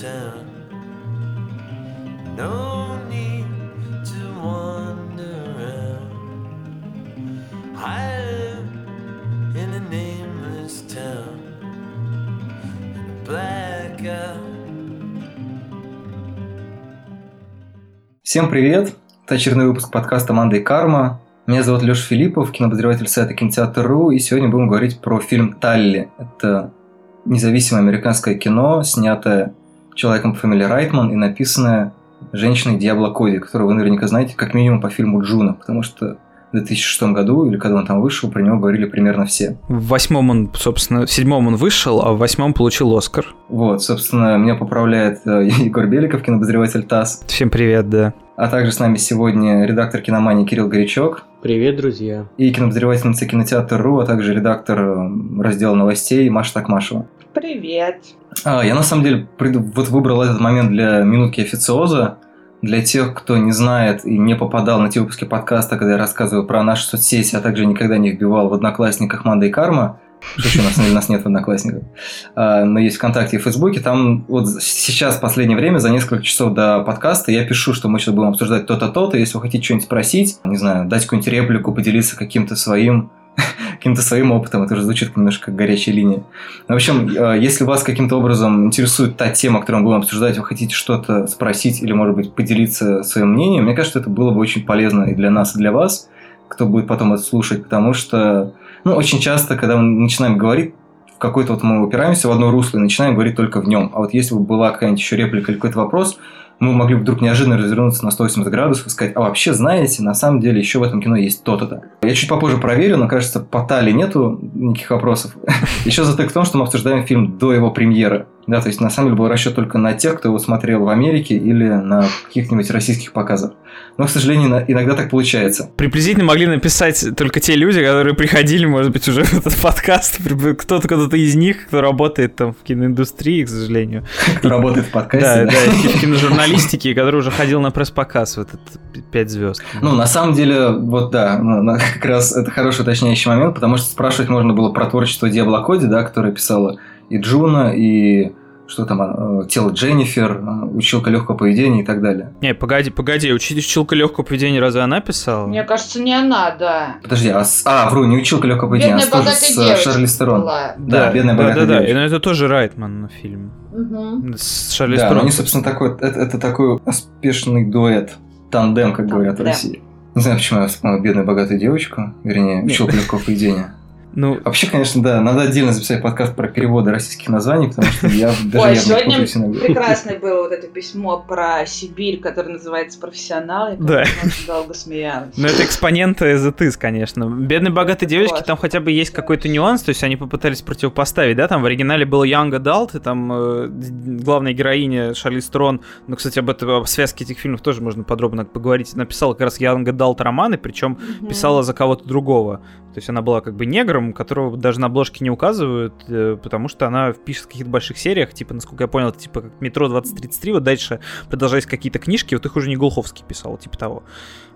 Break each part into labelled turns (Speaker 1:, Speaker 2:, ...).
Speaker 1: town. No need to wander around. I live in a nameless town.
Speaker 2: Всем привет! Это очередной выпуск подкаста «Манда и карма». Меня зовут Леша Филиппов, кинообозреватель сайта Кинотеатр.ру, и сегодня будем говорить про фильм «Талли». Это независимое американское кино, снятое человеком по фамилии Райтман и написанное женщиной Диабло Коди, которую вы наверняка знаете как минимум по фильму «Джуно», потому что в 2006 году, или когда он там вышел, про него говорили примерно все.
Speaker 3: В восьмом он, собственно, в седьмом он вышел, а в восьмом получил Оскар.
Speaker 2: Вот, собственно, меня поправляет э, Егор Беликов, кинообозреватель ТАСС.
Speaker 3: Всем привет, да.
Speaker 2: А также с нами сегодня редактор киномании Кирилл Горячок.
Speaker 4: Привет, друзья.
Speaker 2: И кинообозревательница кинотеатр.ру, а также редактор э, раздела новостей Маша Такмашева.
Speaker 5: Привет.
Speaker 2: А, я на самом деле вот выбрал этот момент для минутки официоза. Для тех, кто не знает и не попадал на те выпуски подкаста, когда я рассказываю про наши соцсети, а также никогда не вбивал в Одноклассниках Манда и Карма, Слушай, на самом деле нас нет в Одноклассниках, но есть ВКонтакте и Фейсбуке. Там вот сейчас, в последнее время, за несколько часов до подкаста, я пишу, что мы сейчас будем обсуждать то-то, то-то. Если вы хотите что-нибудь спросить, не знаю, дать какую-нибудь реплику, поделиться каким-то своим каким-то своим опытом, это уже звучит немножко как горячая линия. В общем, э, если вас каким-то образом интересует та тема, которую мы будем обсуждать, вы хотите что-то спросить или, может быть, поделиться своим мнением, мне кажется, это было бы очень полезно и для нас, и для вас, кто будет потом это слушать, потому что, ну, очень часто, когда мы начинаем говорить, в какой-то вот мы упираемся в одно русло и начинаем говорить только в нем. А вот если бы была какая-нибудь еще реплика или какой-то вопрос, мы могли вдруг неожиданно развернуться на 180 градусов и сказать, а вообще, знаете, на самом деле еще в этом кино есть то-то-то. Я чуть попозже проверю, но, кажется, по Тали нету никаких вопросов. Еще затык в том, что мы обсуждаем фильм до его премьеры. Да, то есть, на самом деле, был расчет только на тех, кто его смотрел в Америке или на каких-нибудь российских показах. Но, к сожалению, иногда так получается.
Speaker 3: Приблизительно могли написать только те люди, которые приходили, может быть, уже в этот подкаст. Кто-то кто-то из них, кто работает там в киноиндустрии, к сожалению.
Speaker 2: Кто работает в подкасте.
Speaker 3: Да, да, в киножурналистике, который уже ходил на пресс-показ в этот пять звезд.
Speaker 2: Ну, на самом деле, вот да, как раз это хороший уточняющий момент, потому что спрашивать можно было про творчество Диабло Коди, да, которое писала и Джуна, и что там, э, тело Дженнифер, э, училка легкого поведения и так далее.
Speaker 3: Не, погоди, погоди, училка легкого поведения разве она писала?
Speaker 5: Мне кажется, не она, да.
Speaker 2: Подожди, а, с... а вру, не училка легкого поведения,
Speaker 5: бедная,
Speaker 2: а тоже с э, Шарли Стерон.
Speaker 5: Была.
Speaker 2: Да,
Speaker 3: да,
Speaker 2: бедная
Speaker 3: да,
Speaker 2: богатая
Speaker 3: да,
Speaker 2: девочка.
Speaker 3: да, но это тоже Райтман фильм.
Speaker 5: Угу.
Speaker 3: С Шарли
Speaker 2: Да,
Speaker 3: Стерон.
Speaker 2: они, собственно, такой, это, это такой успешный дуэт, тандем, как говорят в. России. Не знаю, почему я вспомнил бедную богатую девочку, вернее, училка легкого поведения.
Speaker 3: Ну,
Speaker 2: Вообще, конечно, да, надо отдельно записать подкаст про переводы российских названий, потому что я даже
Speaker 5: Ой,
Speaker 2: я
Speaker 5: сегодня
Speaker 2: иногда.
Speaker 5: прекрасное было вот это письмо про Сибирь, которое называется «Профессионал». Я
Speaker 3: Да.
Speaker 5: долго смеялась.
Speaker 3: Ну, это экспоненты is, конечно. Бедные богатые девочки, там хотя бы есть какой-то нюанс, то есть они попытались противопоставить, да, там в оригинале был Young Adult, и там э, главная героиня Шарли Строн, ну, кстати, об этом, связке этих фильмов тоже можно подробно поговорить, написала как раз Young Adult романы, причем писала за кого-то другого. То есть она была как бы негром, которого даже на обложке не указывают, э, потому что она пишет в каких-то больших сериях, типа, насколько я понял, это типа как «Метро 2033», вот дальше продолжались какие-то книжки, вот их уже не Голховский писал, типа того.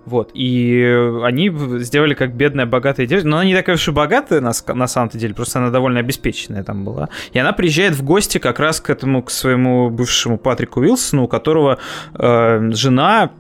Speaker 3: Вот, и они сделали как бедная богатая девочка, но она не такая уж и богатая на, на самом-то деле, просто она довольно обеспеченная там была. И она приезжает в гости как раз к этому, к своему бывшему Патрику Уилсону, у которого э, жена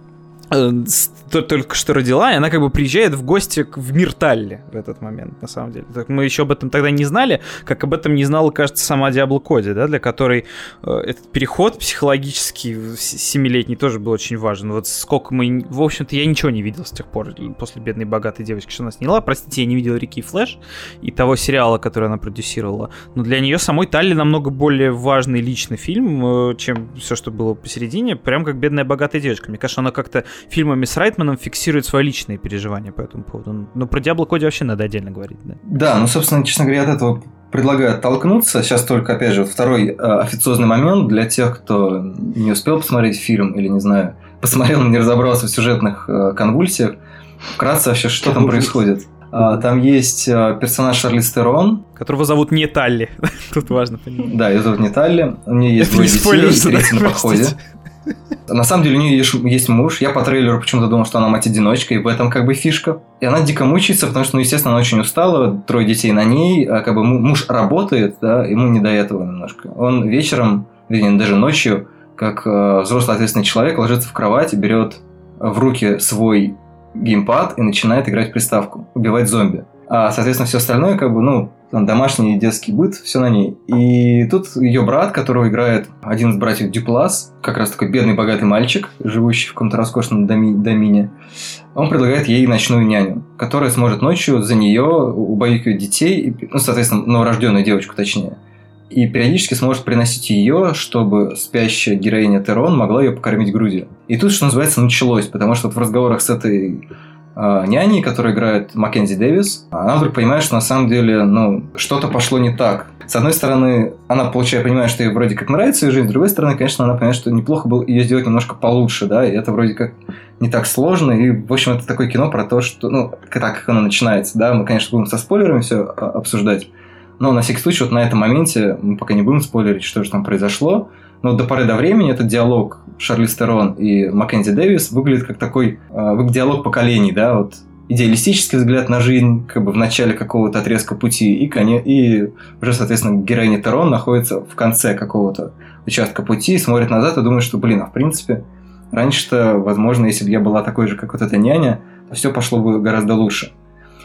Speaker 3: только что родила, и она как бы приезжает в гости в мир Талли в этот момент, на самом деле. Так мы еще об этом тогда не знали, как об этом не знала, кажется, сама Диабло Коди, да, для которой э, этот переход психологический семилетний тоже был очень важен. Вот сколько мы... В общем-то, я ничего не видел с тех пор после «Бедной богатой девочки», что она сняла. Простите, я не видел «Реки и Флэш» и того сериала, который она продюсировала. Но для нее самой Талли намного более важный личный фильм, э, чем все, что было посередине. Прям как «Бедная богатая девочка». Мне кажется, она как-то фильмами с Райтманом фиксирует свои личные переживания по этому поводу. Но про Диабло Коди вообще надо отдельно говорить, да.
Speaker 2: Да, ну, собственно, честно говоря, от этого предлагаю оттолкнуться. Сейчас только, опять же, второй э, официозный момент для тех, кто не успел посмотреть фильм или, не знаю, посмотрел, но не разобрался в сюжетных э, конвульсиях. Вкратце вообще, что там происходит? А, Там есть э, персонаж Шарли Стерон,
Speaker 3: Которого зовут не Талли. Тут важно понимать.
Speaker 2: да, ее зовут не Талли, у нее есть двое детей, третий на подходе. На самом деле у нее есть, муж. Я по трейлеру почему-то думал, что она мать-одиночка, и в этом как бы фишка. И она дико мучается, потому что, ну, естественно, она очень устала, трое детей на ней, а как бы му- муж работает, да, ему не до этого немножко. Он вечером вернее, даже ночью, как э, взрослый ответственный человек ложится в кровать и берет в руки свой геймпад и начинает играть в приставку, убивать зомби. А, соответственно, все остальное, как бы, ну, домашний детский быт, все на ней. И тут ее брат, которого играет один из братьев Дюплас, как раз такой бедный богатый мальчик, живущий в каком-то роскошном доми- домине, он предлагает ей ночную няню, которая сможет ночью за нее убаюкивать детей, ну, соответственно, новорожденную девочку точнее. И периодически сможет приносить ее, чтобы спящая героиня Терон могла ее покормить грудью. И тут, что называется, началось, потому что вот в разговорах с этой э, няней, которая играет Маккензи Дэвис, она вдруг понимает, что на самом деле, ну, что-то пошло не так. С одной стороны, она, получая, понимает, что ей вроде как нравится ее жизнь, с другой стороны, конечно, она понимает, что неплохо было ее сделать немножко получше, да, и это вроде как не так сложно, и, в общем, это такое кино про то, что, ну, так как оно начинается, да, мы, конечно, будем со спойлерами все обсуждать, но на всякий случай вот на этом моменте мы пока не будем спойлерить, что же там произошло, но до поры до времени этот диалог Шарли Стерон и Маккензи Дэвис выглядит как такой э, диалог поколений, да, вот идеалистический взгляд на жизнь как бы в начале какого-то отрезка пути, и, коне... и уже, соответственно, героиня Терон находится в конце какого-то участка пути, смотрит назад и думает, что, блин, а в принципе, раньше-то, возможно, если бы я была такой же, как вот эта няня, то все пошло бы гораздо лучше.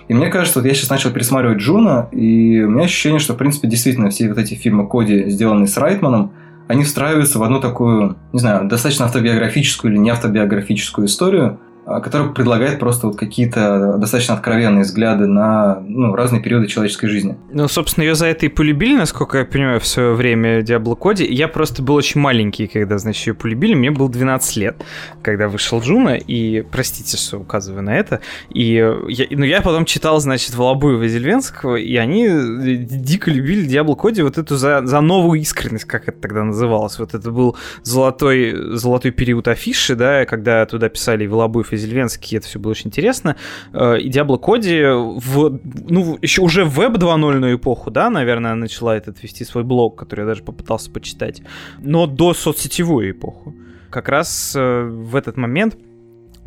Speaker 2: И мне кажется, вот я сейчас начал пересматривать Джуна, и у меня ощущение, что, в принципе, действительно все вот эти фильмы Коди, сделанные с Райтманом, они встраиваются в одну такую, не знаю, достаточно автобиографическую или не автобиографическую историю, который предлагает просто вот какие-то достаточно откровенные взгляды на ну, разные периоды человеческой жизни.
Speaker 3: Ну, собственно, ее за это и полюбили, насколько я понимаю, в свое время Диабло Коди. Я просто был очень маленький, когда, значит, ее полюбили. Мне было 12 лет, когда вышел Джуно, и, простите, что указываю на это, и я, ну, я потом читал, значит, Волобуева Зельвенского, и они дико любили Диабло Коди вот эту за, за новую искренность, как это тогда называлось. Вот это был золотой, золотой период афиши, да, когда туда писали и Волобуев, и Зельвенский, это все было очень интересно. Э, и Диабло Коди в, ну, еще уже в веб 2.0 эпоху, да, наверное, начала этот вести свой блог, который я даже попытался почитать, но до соцсетевую эпоху. Как раз э, в этот момент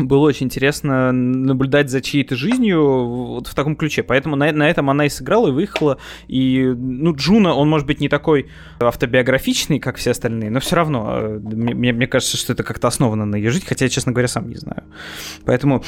Speaker 3: было очень интересно наблюдать за чьей-то жизнью вот в таком ключе. Поэтому на, на этом она и сыграла, и выехала. И, ну, Джуна, он, может быть, не такой автобиографичный, как все остальные, но все равно э, мне, мне кажется, что это как-то основано на ее жизни, хотя я, честно говоря, сам не знаю. Поэтому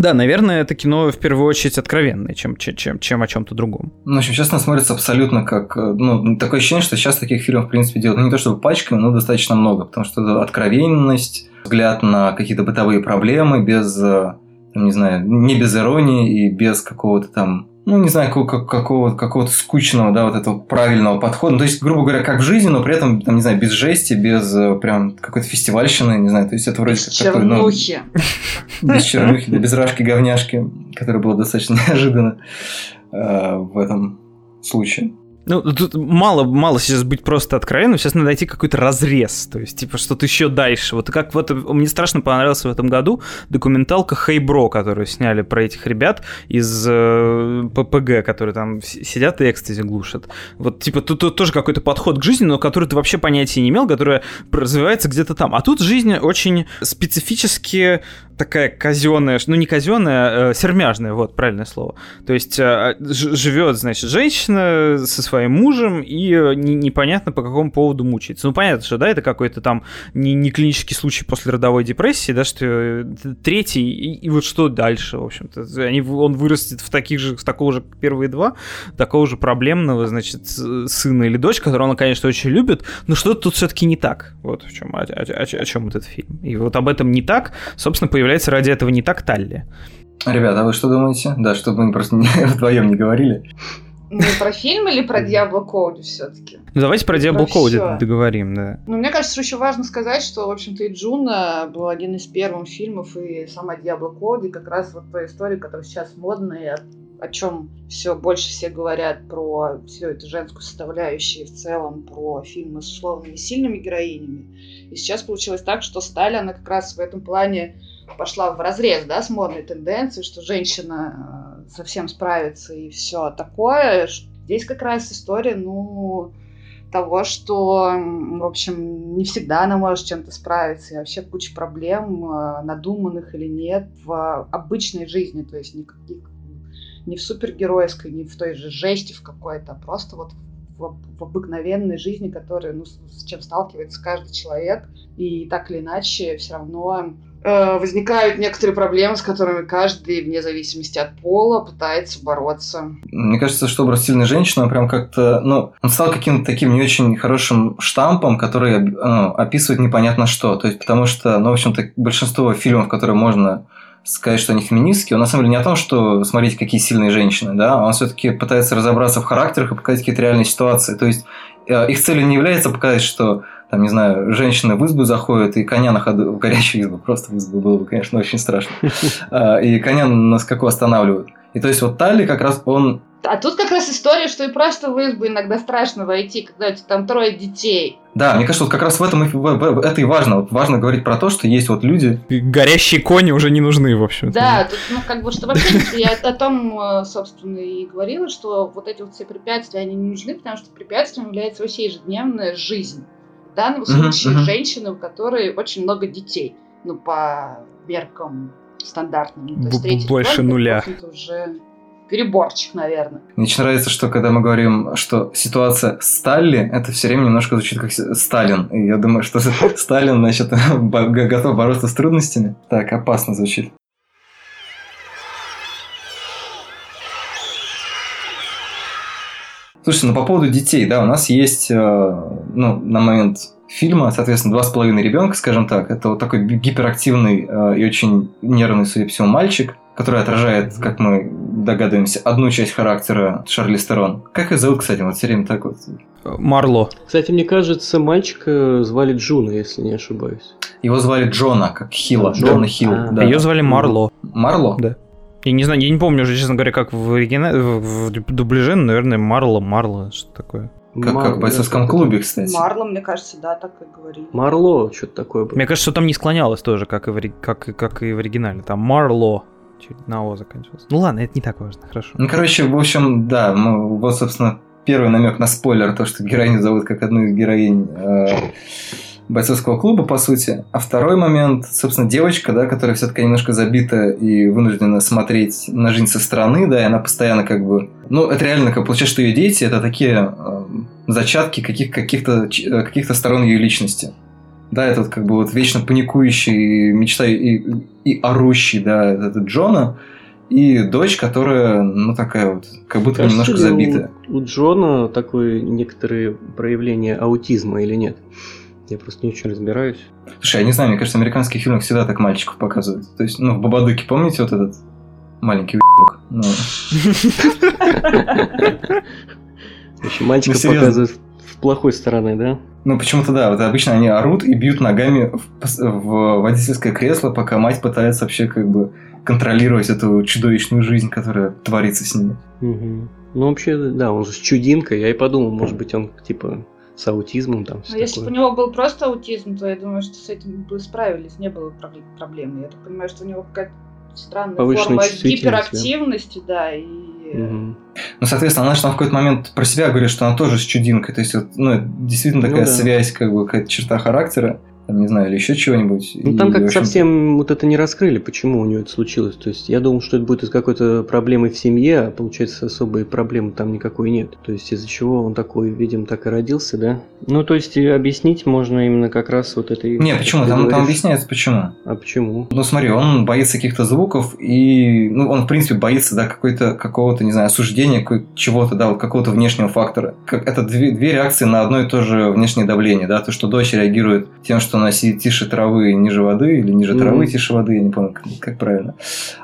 Speaker 3: да, наверное, это кино в первую очередь откровенное, чем, чем, чем о чем-то другом.
Speaker 2: Ну, в общем, сейчас она смотрится абсолютно как... Э, ну, такое ощущение, что сейчас таких фильмов, в принципе, делают, ну, не то чтобы пачками, но достаточно много, потому что это откровенность, взгляд на какие-то бытовые проблемы без, э, не знаю, не без иронии и без какого-то там ну, не знаю, какого, какого, какого-то скучного, да, вот этого правильного подхода. Ну, то есть, грубо говоря, как в жизни, но при этом, там, не знаю, без жести, без э, прям какой-то фестивальщины, не знаю, то есть это вроде
Speaker 5: без такой, ну,
Speaker 2: без чернухи, да, без рашки-говняшки, которое было достаточно неожиданно э, в этом случае.
Speaker 3: Ну, тут мало, мало сейчас быть просто откровенным, сейчас надо найти какой-то разрез, то есть, типа, что-то еще дальше. Вот как вот мне страшно понравился в этом году документалка Хейбро, которую сняли про этих ребят из э, ППГ, которые там сидят и экстази глушат. Вот, типа, тут, тут тоже какой-то подход к жизни, но который ты вообще понятия не имел, которая развивается где-то там. А тут жизнь очень специфически такая казенная, ну не казенная, а сермяжная, вот правильное слово. То есть э, живет, значит, женщина со своим мужем и э, не, непонятно по какому поводу мучается. Ну понятно, что да, это какой-то там не, не клинический случай после родовой депрессии, да, что э, третий и, и вот что дальше, в общем-то, они, он вырастет в таких же, в такого же первые два, такого же проблемного, значит, сына или дочь, которого он, конечно, очень любит, но что-то тут все-таки не так. Вот в чем, о, о, о, о чем этот фильм. И вот об этом не так, собственно, появляется появляется ради этого не так Талли.
Speaker 2: Ребята, а вы что думаете? Да, чтобы мы просто не, вдвоем не говорили.
Speaker 5: Ну, про фильм или про Diablo Code все-таки?
Speaker 3: Ну, давайте про Diablo Code договорим, да.
Speaker 5: Ну, мне кажется, что еще важно сказать, что, в общем-то, и Джуна был один из первых фильмов, и сама Diablo Code, и как раз вот той истории, которая сейчас модная, о, о чем все больше все говорят про всю эту женскую составляющую, в целом про фильмы с условными сильными героинями. И сейчас получилось так, что Стали, она как раз в этом плане пошла в разрез, да, с модной тенденцией, что женщина э, совсем справится и все такое. Здесь как раз история, ну, того, что, в общем, не всегда она может чем-то справиться, и вообще куча проблем, э, надуманных или нет, в обычной жизни, то есть никаких не в супергеройской, не в той же жести в какой-то, а просто вот в, в обыкновенной жизни, которая, ну, с чем сталкивается каждый человек. И так или иначе, все равно э, возникают некоторые проблемы, с которыми каждый, вне зависимости от пола, пытается бороться.
Speaker 2: Мне кажется, что образ сильной женщины, он прям как-то, ну, он стал каким-то таким не очень хорошим штампом, который ну, описывает непонятно что. То есть, потому что, ну, в общем-то, большинство фильмов, которые можно сказать, что они феминистские, он на самом деле не о том, что смотрите, какие сильные женщины, да, он все-таки пытается разобраться в характерах и показать какие-то реальные ситуации. То есть э, их целью не является показать, что там, не знаю, женщины в избу заходят и коня на ходу, в горячую избу, просто в избу было бы, конечно, очень страшно, а, и коня на скаку останавливают. И то есть вот Талли как раз он
Speaker 5: а тут как раз история, что и просто в избу иногда страшно войти, когда у тебя там трое детей.
Speaker 2: Да, мне кажется, вот как раз в этом и, это и важно. Вот важно говорить про то, что есть вот люди...
Speaker 3: Горящие кони уже не нужны, в общем.
Speaker 5: Да, тут, ну, как бы, что вообще, я о том, э, собственно, и говорила, что вот эти вот все препятствия, они не нужны, потому что препятствием является вообще ежедневная жизнь. В данном случае uh-huh, uh-huh. женщины, у которой очень много детей. Ну, по меркам стандартным. Ну,
Speaker 3: то есть Больше нуля.
Speaker 5: Уже переборчик, наверное.
Speaker 2: Мне очень нравится, что когда мы говорим, что ситуация Сталли, это все время немножко звучит как Сталин. И я думаю, что Сталин, значит, готов бороться с трудностями. Так, опасно звучит. Слушай, ну по поводу детей, да, у нас есть, э, ну, на момент фильма, соответственно, два с половиной ребенка, скажем так. Это вот такой гиперактивный э, и очень нервный, судя по всему, мальчик, который отражает, как мы догадываемся, одну часть характера Шарлиз Терон. Как их зовут, кстати, вот все время так вот?
Speaker 3: Марло.
Speaker 4: Кстати, мне кажется, мальчика звали Джуна, если не ошибаюсь.
Speaker 2: Его звали Джона, как Хилл,
Speaker 4: Джон?
Speaker 2: Джона Хилл.
Speaker 3: А, да. Ее звали Марло.
Speaker 2: Марло?
Speaker 3: Да. Я не знаю, я не помню уже, честно говоря, как в, оригинале, в, в дубляже, наверное, Марло, Марло, что такое.
Speaker 2: Как, Мар... как в бойцовском клубе, кстати.
Speaker 5: Марло, мне кажется, да, так и говорили.
Speaker 4: Марло, что-то такое было.
Speaker 3: Мне кажется, что там не склонялось тоже, как и в, как, как и в оригинале. Там Марло чуть на О заканчивалось. Ну ладно, это не так важно, хорошо.
Speaker 2: Ну, короче, в общем, да, мы, вот, собственно, первый намек на спойлер, то, что героиню зовут как одну из героинь э, бойцовского клуба, по сути. А второй момент, собственно, девочка, да, которая все-таки немножко забита и вынуждена смотреть на жизнь со стороны, да, и она постоянно как бы... Ну, это реально, как получается, что ее дети это такие э, зачатки каких- каких-то, э, каких-то сторон ее личности. Да, этот как бы вот вечно паникующий, мечта и, и орущий, да, этот Джона, и дочь, которая, ну, такая вот, как будто Кажется, немножко забитая.
Speaker 4: У, у Джона такое некоторые проявления аутизма или нет? Я просто не очень разбираюсь.
Speaker 2: Слушай, я не знаю, мне кажется, в американских фильмах всегда так мальчиков показывают. То есть, ну, в Бабадуке, помните вот этот маленький уебок? Ну...
Speaker 4: Еще мальчика ну, показывают с плохой стороны, да?
Speaker 2: Ну, почему-то да, вот обычно они орут и бьют ногами в, в водительское кресло, пока мать пытается вообще как бы контролировать эту чудовищную жизнь, которая творится с ними.
Speaker 4: Угу. Ну, вообще, да, он же с чудинкой. Я и подумал, может быть, он типа с аутизмом там.
Speaker 5: Ну, если бы у него был просто аутизм, то я думаю, что с этим бы справились, не было проблем. Я так понимаю, что у него какая-то странная форма гиперактивности, да, да и
Speaker 2: Угу. Ну, соответственно, она же там в какой-то момент про себя говорит, что она тоже с чудинкой. То есть, вот, ну, действительно такая ну, да. связь, как бы какая-то черта характера там, не знаю, или еще чего-нибудь.
Speaker 4: Ну, там как совсем вот это не раскрыли, почему у нее это случилось. То есть, я думал, что это будет из какой-то проблемы в семье, а получается, особой проблемы там никакой нет. То есть, из-за чего он такой, видим, так и родился, да? Ну, то есть, объяснить можно именно как раз вот этой...
Speaker 2: Не, почему? Там, там объясняется, почему.
Speaker 4: А почему?
Speaker 2: Ну, смотри, он боится каких-то звуков, и, ну, он, в принципе, боится, да, какой-то, какого-то, не знаю, осуждения, чего-то, да, вот какого-то внешнего фактора. Как, это две, две реакции на одно и то же внешнее давление, да, то, что дочь реагирует тем, что она сидит тише травы, ниже воды, или ниже mm-hmm. травы, тише воды, я не помню, как, как правильно.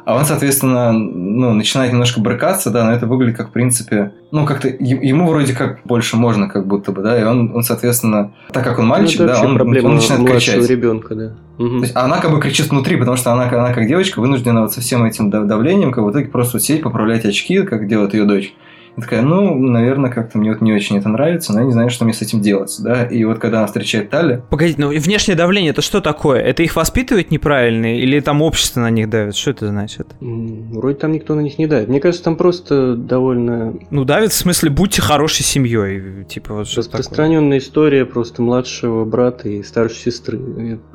Speaker 2: А он, соответственно, ну, начинает немножко брыкаться, да, но это выглядит как, в принципе, ну, как-то ему вроде как больше можно, как будто бы, да, и он, он соответственно, так как он мальчик, ну, да, он, он начинает кричать.
Speaker 4: ребенка, да.
Speaker 2: Угу. То есть, она как бы кричит внутри, потому что она, она как девочка вынуждена вот со всем этим давлением, как в итоге просто сидеть, поправлять очки, как делает ее дочь. Такая, ну, наверное, как-то мне вот не очень это нравится, но я не знаю, что мне с этим делать, да. И вот когда она встречает Тали...
Speaker 3: Погодите, ну внешнее давление это что такое? Это их воспитывать неправильно или там общество на них давит? Что это значит?
Speaker 4: Вроде там никто на них не давит. Мне кажется, там просто довольно...
Speaker 3: Ну, давит в смысле, будьте хорошей семьей, типа вот что
Speaker 4: Распространенная история просто младшего брата и старшей сестры.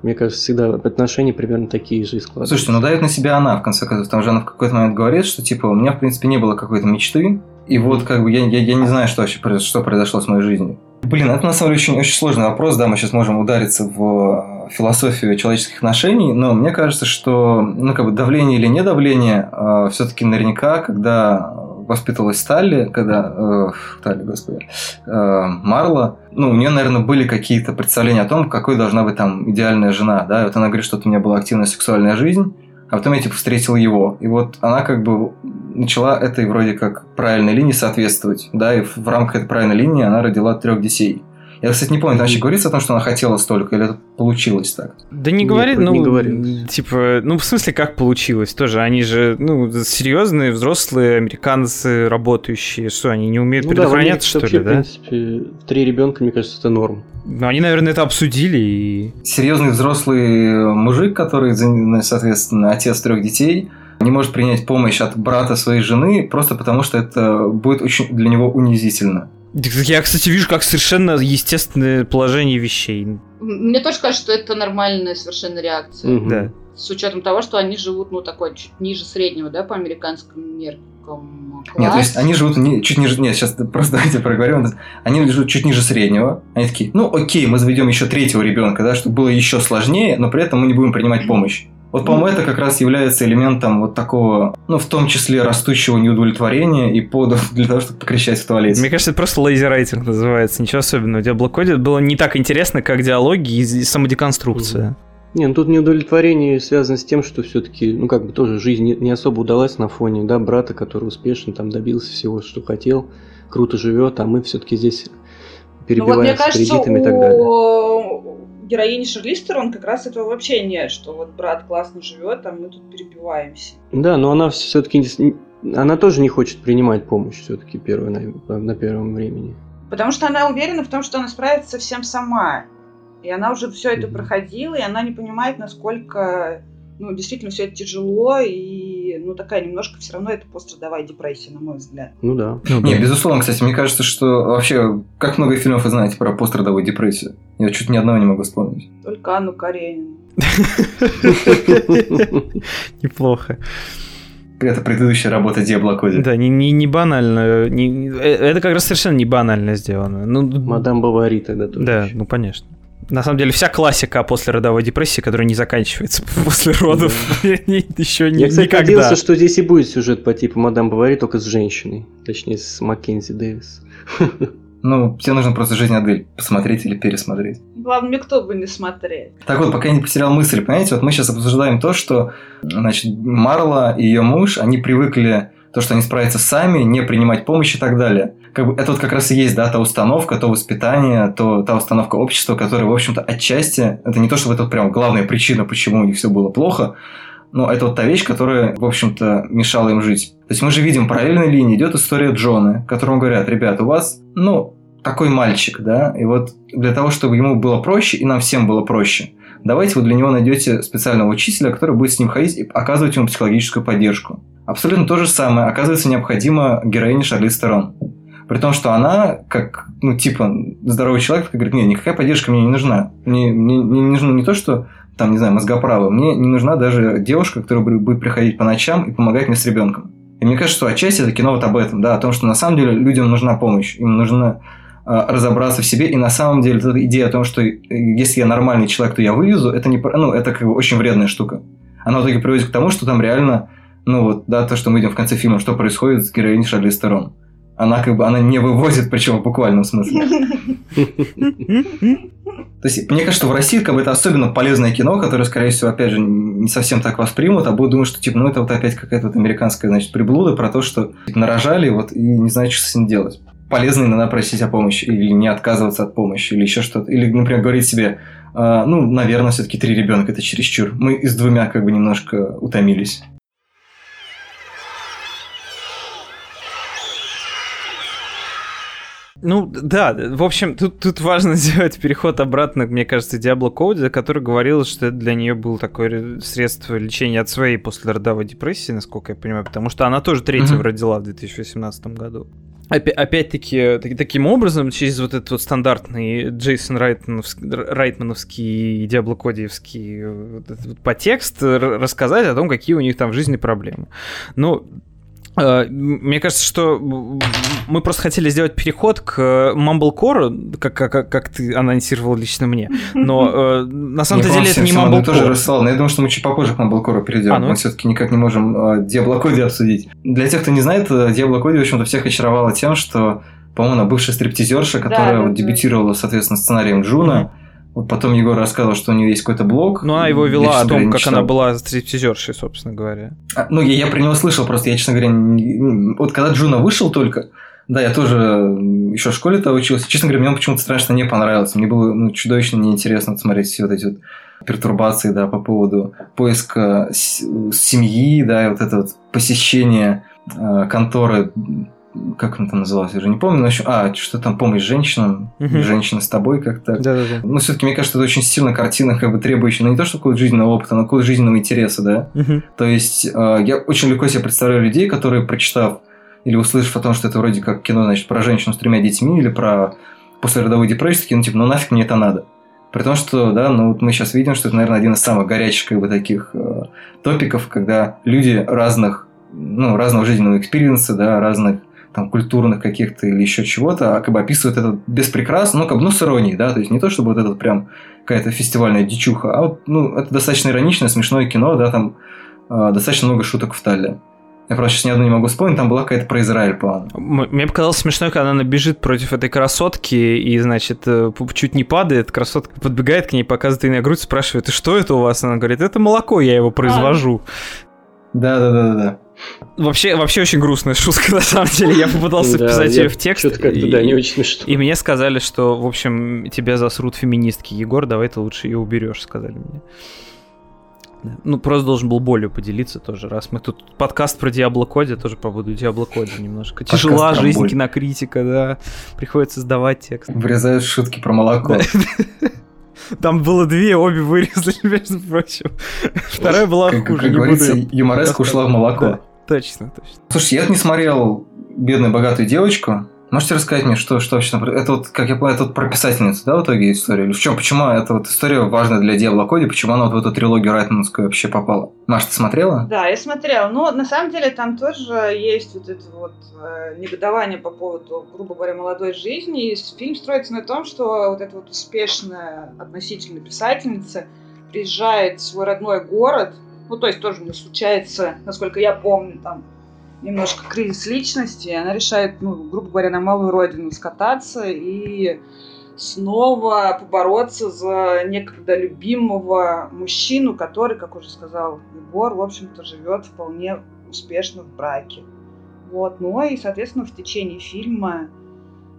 Speaker 4: Мне кажется, всегда отношения примерно такие же складываются.
Speaker 2: Слушайте, ну давит на себя она, в конце концов. Там же она в какой-то момент говорит, что типа у меня, в принципе, не было какой-то мечты, И вот как бы я, я, я не знаю, что вообще что произошло с моей жизнью. Блин, это на самом деле очень, очень сложный вопрос, да, мы сейчас можем удариться в философию человеческих отношений, но мне кажется, что, ну, как бы давление или не давление, э, все-таки наверняка, когда воспитывалась Сталли, когда... Э, Талли, господи. Э, Марла. Ну, у нее, наверное, были какие-то представления о том, какой должна быть там идеальная жена, да. И вот она говорит, что у меня была активная сексуальная жизнь, а потом я, типа, встретил его. И вот она как бы начала этой вроде как правильной линии соответствовать, да, и в рамках этой правильной линии она родила трех детей. Я, кстати, не помню, там вообще говорится о том, что она хотела столько, или это получилось так?
Speaker 3: Да не говорит, ну, не типа, ну, в смысле, как получилось тоже? Они же, ну, серьезные, взрослые американцы, работающие, что, они не умеют ну, предохраняться, да, что ли, да?
Speaker 4: в принципе, три ребенка, мне кажется, это норм.
Speaker 3: Ну, они, наверное, это обсудили и...
Speaker 2: Серьезный взрослый мужик, который, соответственно, отец трех детей, не может принять помощь от брата своей жены просто потому, что это будет очень для него унизительно.
Speaker 3: Я, кстати, вижу как совершенно естественное положение вещей.
Speaker 5: Мне тоже кажется, что это нормальная совершенно реакция.
Speaker 3: Угу. Да.
Speaker 5: С учетом того, что они живут, ну, такой, чуть ниже среднего, да, по американским меркам.
Speaker 2: Класс. Нет, то есть они живут не, чуть ниже... Нет, сейчас просто давайте проговорим. Они живут чуть ниже среднего. Они такие, ну, окей, мы заведем еще третьего ребенка, да, чтобы было еще сложнее, но при этом мы не будем принимать помощь. Вот, по-моему, это как раз является элементом вот такого, ну, в том числе растущего неудовлетворения и подов для того, чтобы покричать в туалете.
Speaker 3: Мне кажется, это просто лейзи-райтинг называется, ничего особенного. В Diablo Code было не так интересно, как диалоги и самодеконструкция.
Speaker 4: Не, ну тут неудовлетворение связано с тем, что все-таки, ну как бы тоже жизнь не, не особо удалась на фоне, да, брата, который успешно там добился всего, что хотел, круто живет, а мы все-таки здесь перебиваем ну, вот, мне кажется, кредитами и так далее
Speaker 5: героини Шарлистер, он как раз этого вообще нет, что вот брат классно живет, а мы тут перебиваемся.
Speaker 4: Да, но она все-таки она тоже не хочет принимать помощь все-таки первой на, на первом времени.
Speaker 5: Потому что она уверена в том, что она справится со всем сама. И она уже все это проходила, и она не понимает, насколько ну, действительно все это тяжело, и ну, такая немножко все равно это пострадовая депрессия, на мой взгляд.
Speaker 4: Ну да.
Speaker 2: Ну, Не, безусловно, кстати, мне кажется, что вообще, как много фильмов вы знаете про пострадовую депрессию? Я чуть ни одного не могу вспомнить.
Speaker 5: Только Анну Каренину.
Speaker 3: Неплохо.
Speaker 2: Это предыдущая работа Диабло Коди.
Speaker 3: Да, не, не, не банально. Не, э, это как раз совершенно не банально сделано. Ну,
Speaker 4: Мадам Бавари тогда тоже.
Speaker 3: Да, ну конечно. На самом деле, вся классика после родовой депрессии, которая не заканчивается после родов, еще не, Я, кстати, надеялся,
Speaker 4: что здесь и будет сюжет по типу Мадам Бавари, только с женщиной. Точнее, с Маккензи Дэвис.
Speaker 2: Ну, тебе нужно просто «Жизнь Адель» посмотреть или пересмотреть.
Speaker 5: Главное, кто бы не смотрел.
Speaker 2: Так вот, пока я не потерял мысль, понимаете, вот мы сейчас обсуждаем то, что, значит, Марла и ее муж, они привыкли то, что они справятся сами, не принимать помощь и так далее. Как бы это вот как раз и есть, да, та установка, то воспитание, то та установка общества, которая, в общем-то, отчасти, это не то, чтобы это прям главная причина, почему у них все было плохо, но это вот та вещь, которая, в общем-то, мешала им жить. То есть мы же видим, параллельной линии идет история Джона, которому говорят, ребят, у вас, ну, такой мальчик, да, и вот для того, чтобы ему было проще, и нам всем было проще, давайте вы для него найдете специального учителя, который будет с ним ходить и оказывать ему психологическую поддержку. Абсолютно то же самое оказывается необходимо героине Шарли Стерон. При том, что она, как, ну, типа, здоровый человек, говорит, нет, никакая поддержка мне не нужна. Мне, мне, мне не нужно не то, что, там, не знаю, мозгоправы, мне не нужна даже девушка, которая будет приходить по ночам и помогать мне с ребенком. И мне кажется, что отчасти это кино вот об этом, да, о том, что на самом деле людям нужна помощь, им нужно э, разобраться в себе, и на самом деле эта идея о том, что э, если я нормальный человек, то я вывезу, это не, ну, это как бы очень вредная штука. Она в итоге приводит к тому, что там реально ну вот, да, то, что мы видим в конце фильма, что происходит с героиней Шарли Стерон. Она как бы, она не вывозит, причем в буквальном смысле. То есть, мне кажется, что в России как бы это особенно полезное кино, которое, скорее всего, опять же, не совсем так воспримут, а будут думать, что, типа, ну, это вот опять какая-то вот американская, значит, приблуда про то, что типа, нарожали, вот, и не знают, что с ним делать. Полезно иногда просить о помощи, или не отказываться от помощи, или еще что-то. Или, например, говорить себе, э, ну, наверное, все-таки три ребенка это чересчур. Мы из двумя как бы немножко утомились.
Speaker 3: Ну, да, в общем, тут, тут важно сделать переход обратно, мне кажется, Diablo Code, который говорил, что это для нее было такое средство лечения от своей послеродовой депрессии, насколько я понимаю, потому что она тоже третьего mm-hmm. родила в 2018 году. Опять-таки, таким образом, через вот этот вот стандартный Джейсон Райтмановский, Райтмановский Диабло Кодиевский вот этот вот подтекст рассказать о том, какие у них там в жизни проблемы. Ну, Э, Мне кажется, что мы просто хотели сделать переход к Mumblecore, как, как, как ты анонсировал лично мне. Но э, на самом деле это не
Speaker 2: всем тоже
Speaker 3: Mumblecore.
Speaker 2: рассылал, но я думаю, что мы чуть попозже к Mumblecore перейдем.
Speaker 3: А, ну.
Speaker 2: Мы все-таки никак не можем э, Diablo Cody обсудить. Для тех, кто не знает, э, Diablo Cody, в общем-то, всех очаровала тем, что, по-моему, она бывшая стриптизерша, которая
Speaker 5: да,
Speaker 2: вот дебютировала, соответственно, сценарием Джуна. Вот потом Егор рассказывал, что у нее есть какой-то блог.
Speaker 3: Ну, она его
Speaker 2: Я,
Speaker 3: вела
Speaker 2: честно
Speaker 3: о том, как
Speaker 2: читал.
Speaker 3: она была стриптизершей, собственно говоря.
Speaker 2: А, Ну, я, я про него слышал, просто я, честно говоря, не- вот когда Джуна вышел только, да, я тоже еще в школе-то учился. Честно говоря, мне он почему-то страшно не понравился. Мне было ну, чудовищно неинтересно смотреть все вот эти вот пертурбации, да, по поводу поиска семьи, да, и вот это вот посещение э, конторы, как он там назывался, я уже не помню, но еще, а, что там, помощь женщинам,
Speaker 3: Мгм.
Speaker 2: женщина с тобой как-то.
Speaker 3: Да-да-да.
Speaker 2: Ну, все-таки, мне кажется, это очень сильно картина, как бы требующая, ну, не то, что какого-то жизненного опыта, но какого-то жизненного интереса, да.
Speaker 3: Мгм.
Speaker 2: То есть э, я очень легко себе представляю людей, которые, прочитав или услышав о том, что это вроде как кино, значит, про женщину с тремя детьми или про послеродовую депрессию, такие, ну, типа, ну нафиг мне это надо. При том, что, да, ну вот мы сейчас видим, что это, наверное, один из самых горячих, как бы, таких э, топиков, когда люди разных, ну, разного жизненного экспириенса, да, разных там культурных каких-то или еще чего-то, а как бы описывают это без прикрас, ну, как бы, ну, с иронией, да, то есть не то, чтобы вот этот прям какая-то фестивальная дичуха, а вот, ну, это достаточно ироничное, смешное кино, да, там э, достаточно много шуток в Талле. Я просто сейчас ни одну не могу вспомнить, там была какая-то про Израиль.
Speaker 3: М- Мне показалось смешно, когда она бежит против этой красотки и, значит, э, чуть не падает, красотка подбегает к ней, показывает ей на грудь, спрашивает, и что это у вас? Она говорит, это молоко, я его произвожу.
Speaker 2: Да-да-да-да.
Speaker 3: Вообще, вообще очень грустная шутка, на самом деле. Я попытался
Speaker 4: Да,
Speaker 3: вписать ее в текст.
Speaker 4: Что-то как-то,
Speaker 3: и-
Speaker 4: да, не очень смешно.
Speaker 3: И мне сказали, что, в общем, тебя засрут феминистки. Егор, давай ты лучше ее уберешь, сказали мне. Да. Ну, просто должен был болью поделиться тоже, раз мы тут подкаст про Диабло Коди, тоже побуду Диабло Коди немножко.
Speaker 2: Подкаст
Speaker 3: Тяжела жизнь
Speaker 2: боль.
Speaker 3: кинокритика, да. Приходится сдавать текст.
Speaker 2: Вырезают шутки про молоко.
Speaker 3: Там было две, обе вырезали, между прочим. Вторая была
Speaker 2: Как,
Speaker 3: хуже,
Speaker 2: как
Speaker 3: не
Speaker 2: говорится, юмореска ушла в молоко.
Speaker 3: Точно, точно.
Speaker 2: Слушай, я не смотрел «Бедную богатую девочку». Можете рассказать мне, что, что вообще... Это вот, как я понял, это вот про писательницу, да, в итоге история? Или в чем? Почему эта вот история важна для Диабло Коди? Почему она вот в эту трилогию Райтманскую вообще попала? Маш, ты смотрела?
Speaker 5: Да, я смотрела. Но на самом деле там тоже есть вот это вот э, негодование по поводу, грубо говоря, молодой жизни. И фильм строится на том, что вот эта вот успешная относительно писательница приезжает в свой родной город. Ну, то есть тоже у нее случается, насколько я помню, там немножко кризис личности. и Она решает, ну, грубо говоря, на малую родину скататься и снова побороться за некогда любимого мужчину, который, как уже сказал Егор, в общем-то, живет вполне успешно в браке. Вот. Ну и, соответственно, в течение фильма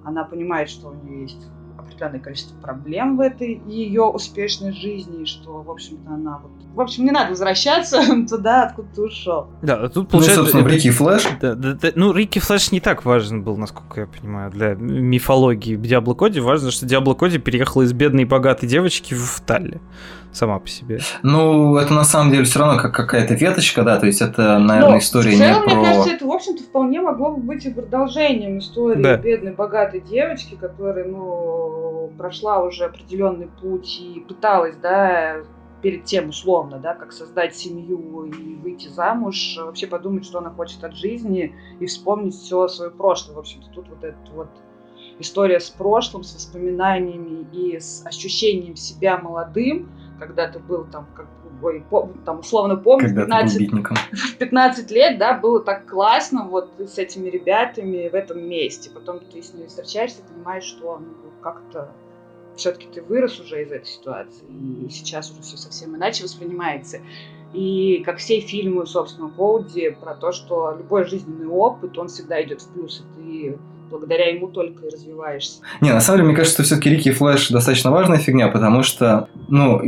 Speaker 5: она понимает, что у нее есть определенное количество проблем в этой ее успешной жизни, что, в общем-то, она вот... В общем, не надо возвращаться туда, откуда ты ушел.
Speaker 3: Да, а тут
Speaker 2: Ну,
Speaker 3: получается...
Speaker 2: собственно, в
Speaker 3: это-
Speaker 2: Рики Флэш.
Speaker 3: Да, да, да. Ну, Рики Флэш не так важен был, насколько я понимаю, для мифологии Диабло Коди. Важно, что Диабло Коди переехала из бедной и богатой девочки в Талли. Сама по себе.
Speaker 2: Ну, это на самом деле все равно как какая-то веточка, да, то есть это, наверное,
Speaker 5: Но
Speaker 2: история
Speaker 5: в целом,
Speaker 2: не
Speaker 5: мне
Speaker 2: про...
Speaker 5: кажется, это, в общем-то, вполне могло бы быть и продолжением истории
Speaker 3: Да.
Speaker 5: бедной, богатой девочки, которая, ну, прошла уже определенный путь и пыталась, да, перед тем, условно, да, как создать семью и выйти замуж, вообще подумать, что она хочет от жизни и вспомнить все свое прошлое. В общем-то, тут вот эта вот история с прошлым, с воспоминаниями и с ощущением себя молодым, когда ты был там, как ой, по- там условно помню,
Speaker 2: Когда ты был
Speaker 5: 15
Speaker 2: битником.
Speaker 5: в 15 лет, да, было так классно вот с этими ребятами в этом месте. Потом ты с ними встречаешься, понимаешь, что ну, как-то все-таки ты вырос уже из этой ситуации, и сейчас уже все совсем иначе воспринимается. И как все фильмы, собственно, Коуди, про то, что любой жизненный опыт, он всегда идет в плюс, и ты благодаря ему только и развиваешься.
Speaker 2: Не, на самом деле, мне кажется, что все-таки Рики и Флэш достаточно важная фигня, потому что, ну,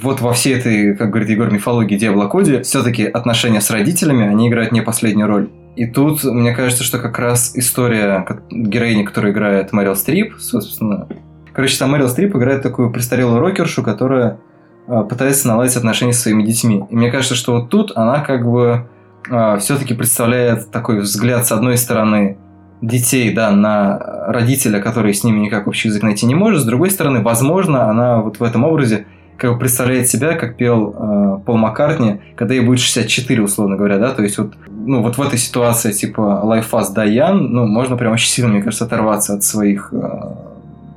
Speaker 2: вот во всей этой, как говорит Егор, мифологии Диабло Коди, все-таки отношения с родителями, они играют не последнюю роль. И тут, мне кажется, что как раз история героини, которую играет Мэрил Стрип, собственно... Короче, там Мэрил Стрип играет такую престарелую рокершу, которая э, пытается наладить отношения со своими детьми. И мне кажется, что вот тут она как бы все-таки представляет такой взгляд, с одной стороны, детей, да, на родителя, который с ними никак общий язык найти не может. С другой стороны, возможно, она вот в этом образе как бы представляет себя, как пел э, Пол Маккартни, когда ей будет 64, условно говоря, да, то есть вот ну, вот в этой ситуации, типа, live fast die young, ну, можно прям очень сильно, мне кажется, оторваться от своих э,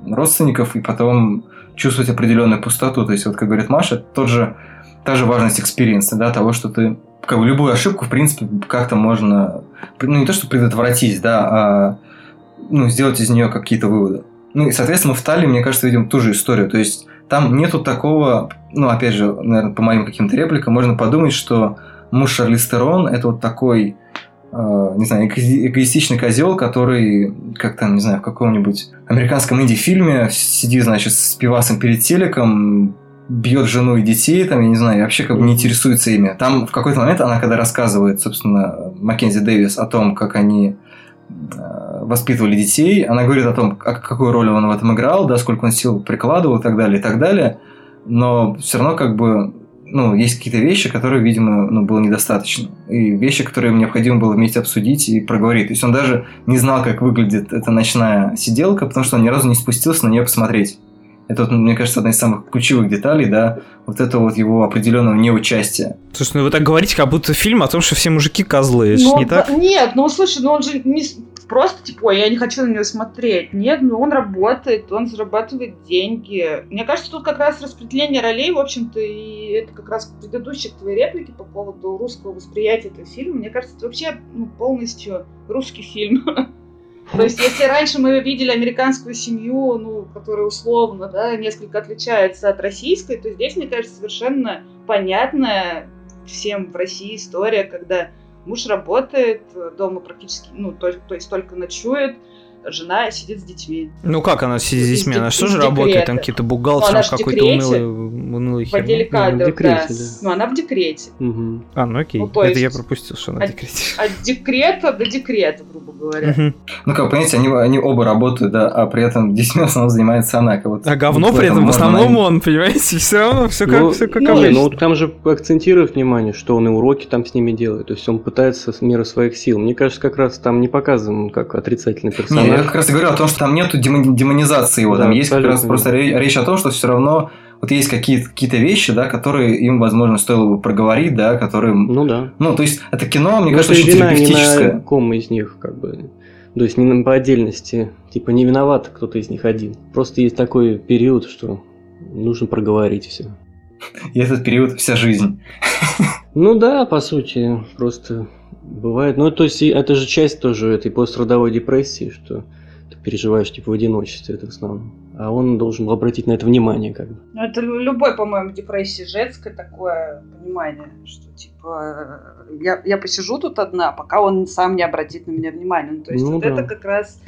Speaker 2: родственников и потом чувствовать определенную пустоту. То есть, вот как говорит Маша, тот же, та же важность экспириенса, да, того, что ты как бы любую ошибку, в принципе, как-то можно, ну, не то, что предотвратить, да, а ну, сделать из нее какие-то выводы. Ну, и, соответственно, в Талии, мне кажется, видим ту же историю. То есть, там нету такого, ну, опять же, наверное, по моим каким-то репликам, можно подумать, что муж Шарли Стерон – это вот такой, э, не знаю, эгоистичный козел, который, как там, не знаю, в каком-нибудь американском инди-фильме сидит, значит, с пивасом перед телеком, бьет жену и детей, там, я не знаю, и вообще как бы не интересуется ими. Там в какой-то момент она, когда рассказывает, собственно, Маккензи Дэвис о том, как они э, воспитывали детей, она говорит о том, какую роль он в этом играл, да, сколько он сил прикладывал и так далее, и так далее. Но все равно как бы ну, есть какие-то вещи, которые, видимо, ну, было недостаточно. И вещи, которые необходимо было вместе обсудить и проговорить. То есть он даже не знал, как выглядит эта ночная сиделка, потому что он ни разу не спустился на нее посмотреть. Это, мне кажется, одна из самых ключевых деталей, да, вот это вот его определенного неучастия.
Speaker 3: Слушай, ну вы так говорите, как будто фильм о том, что все мужики козлы,
Speaker 5: ну,
Speaker 3: не так?
Speaker 5: Нет, ну слушай, ну он же не просто типа, ой, я не хочу на него смотреть. Нет, ну он работает, он зарабатывает деньги. Мне кажется, тут как раз распределение ролей, в общем-то, и это как раз предыдущие твои реплики по поводу русского восприятия этого фильма. Мне кажется, это вообще ну, полностью русский фильм. То есть, если раньше мы видели американскую семью, ну, которая условно, да, несколько отличается от российской, то здесь, мне кажется, совершенно понятная всем в России история, когда муж работает, дома практически, ну, то, то есть только ночует, жена сидит с детьми.
Speaker 3: Ну как она сидит с детьми? Она что же работает? Там какие-то бухгалтеры, ну, какой-то унылый, унылый
Speaker 5: В отделе кадров, ну, декрете, да. да. Ну, она в декрете.
Speaker 3: Угу. А, ну окей. Ну, Это есть... я пропустил, что она в декрете.
Speaker 5: От декрета до декрета, грубо говоря. Угу.
Speaker 2: Ну как, понимаете, они, они оба работают, да, а при этом детьми в основном занимается она. Как вот,
Speaker 3: а говно вот при этом в основном он, понимаете? Все равно все как, ну, все как
Speaker 4: ну, обычно. Ну, там же акцентирует внимание, что он и уроки там с ними делает. То есть он пытается с меры своих сил. Мне кажется, как раз там не показан как отрицательный персонаж.
Speaker 2: Я как раз говорю о том, что там нету демонизации его, да, там есть как раз просто речь о том, что все равно вот есть какие-то какие вещи, да, которые им, возможно, стоило бы проговорить, да, которые...
Speaker 4: Ну да.
Speaker 2: Ну, то есть, это кино, мне Но кажется, очень терапевтическое.
Speaker 4: Не на ком из них, как бы. То есть, не по отдельности. Типа, не виноват кто-то из них один. Просто есть такой период, что нужно проговорить все.
Speaker 2: И этот период вся жизнь.
Speaker 4: Ну да, по сути, просто бывает. Ну, то есть, это же часть тоже этой пострадовой депрессии, что переживаешь типа в одиночестве, это в основном. А он должен был обратить на это внимание, как бы.
Speaker 5: Ну, это любой, по-моему, депрессии женское такое понимание, что типа я, я посижу тут одна, пока он сам не обратит на меня внимание. Ну, то есть ну, вот да. это как раз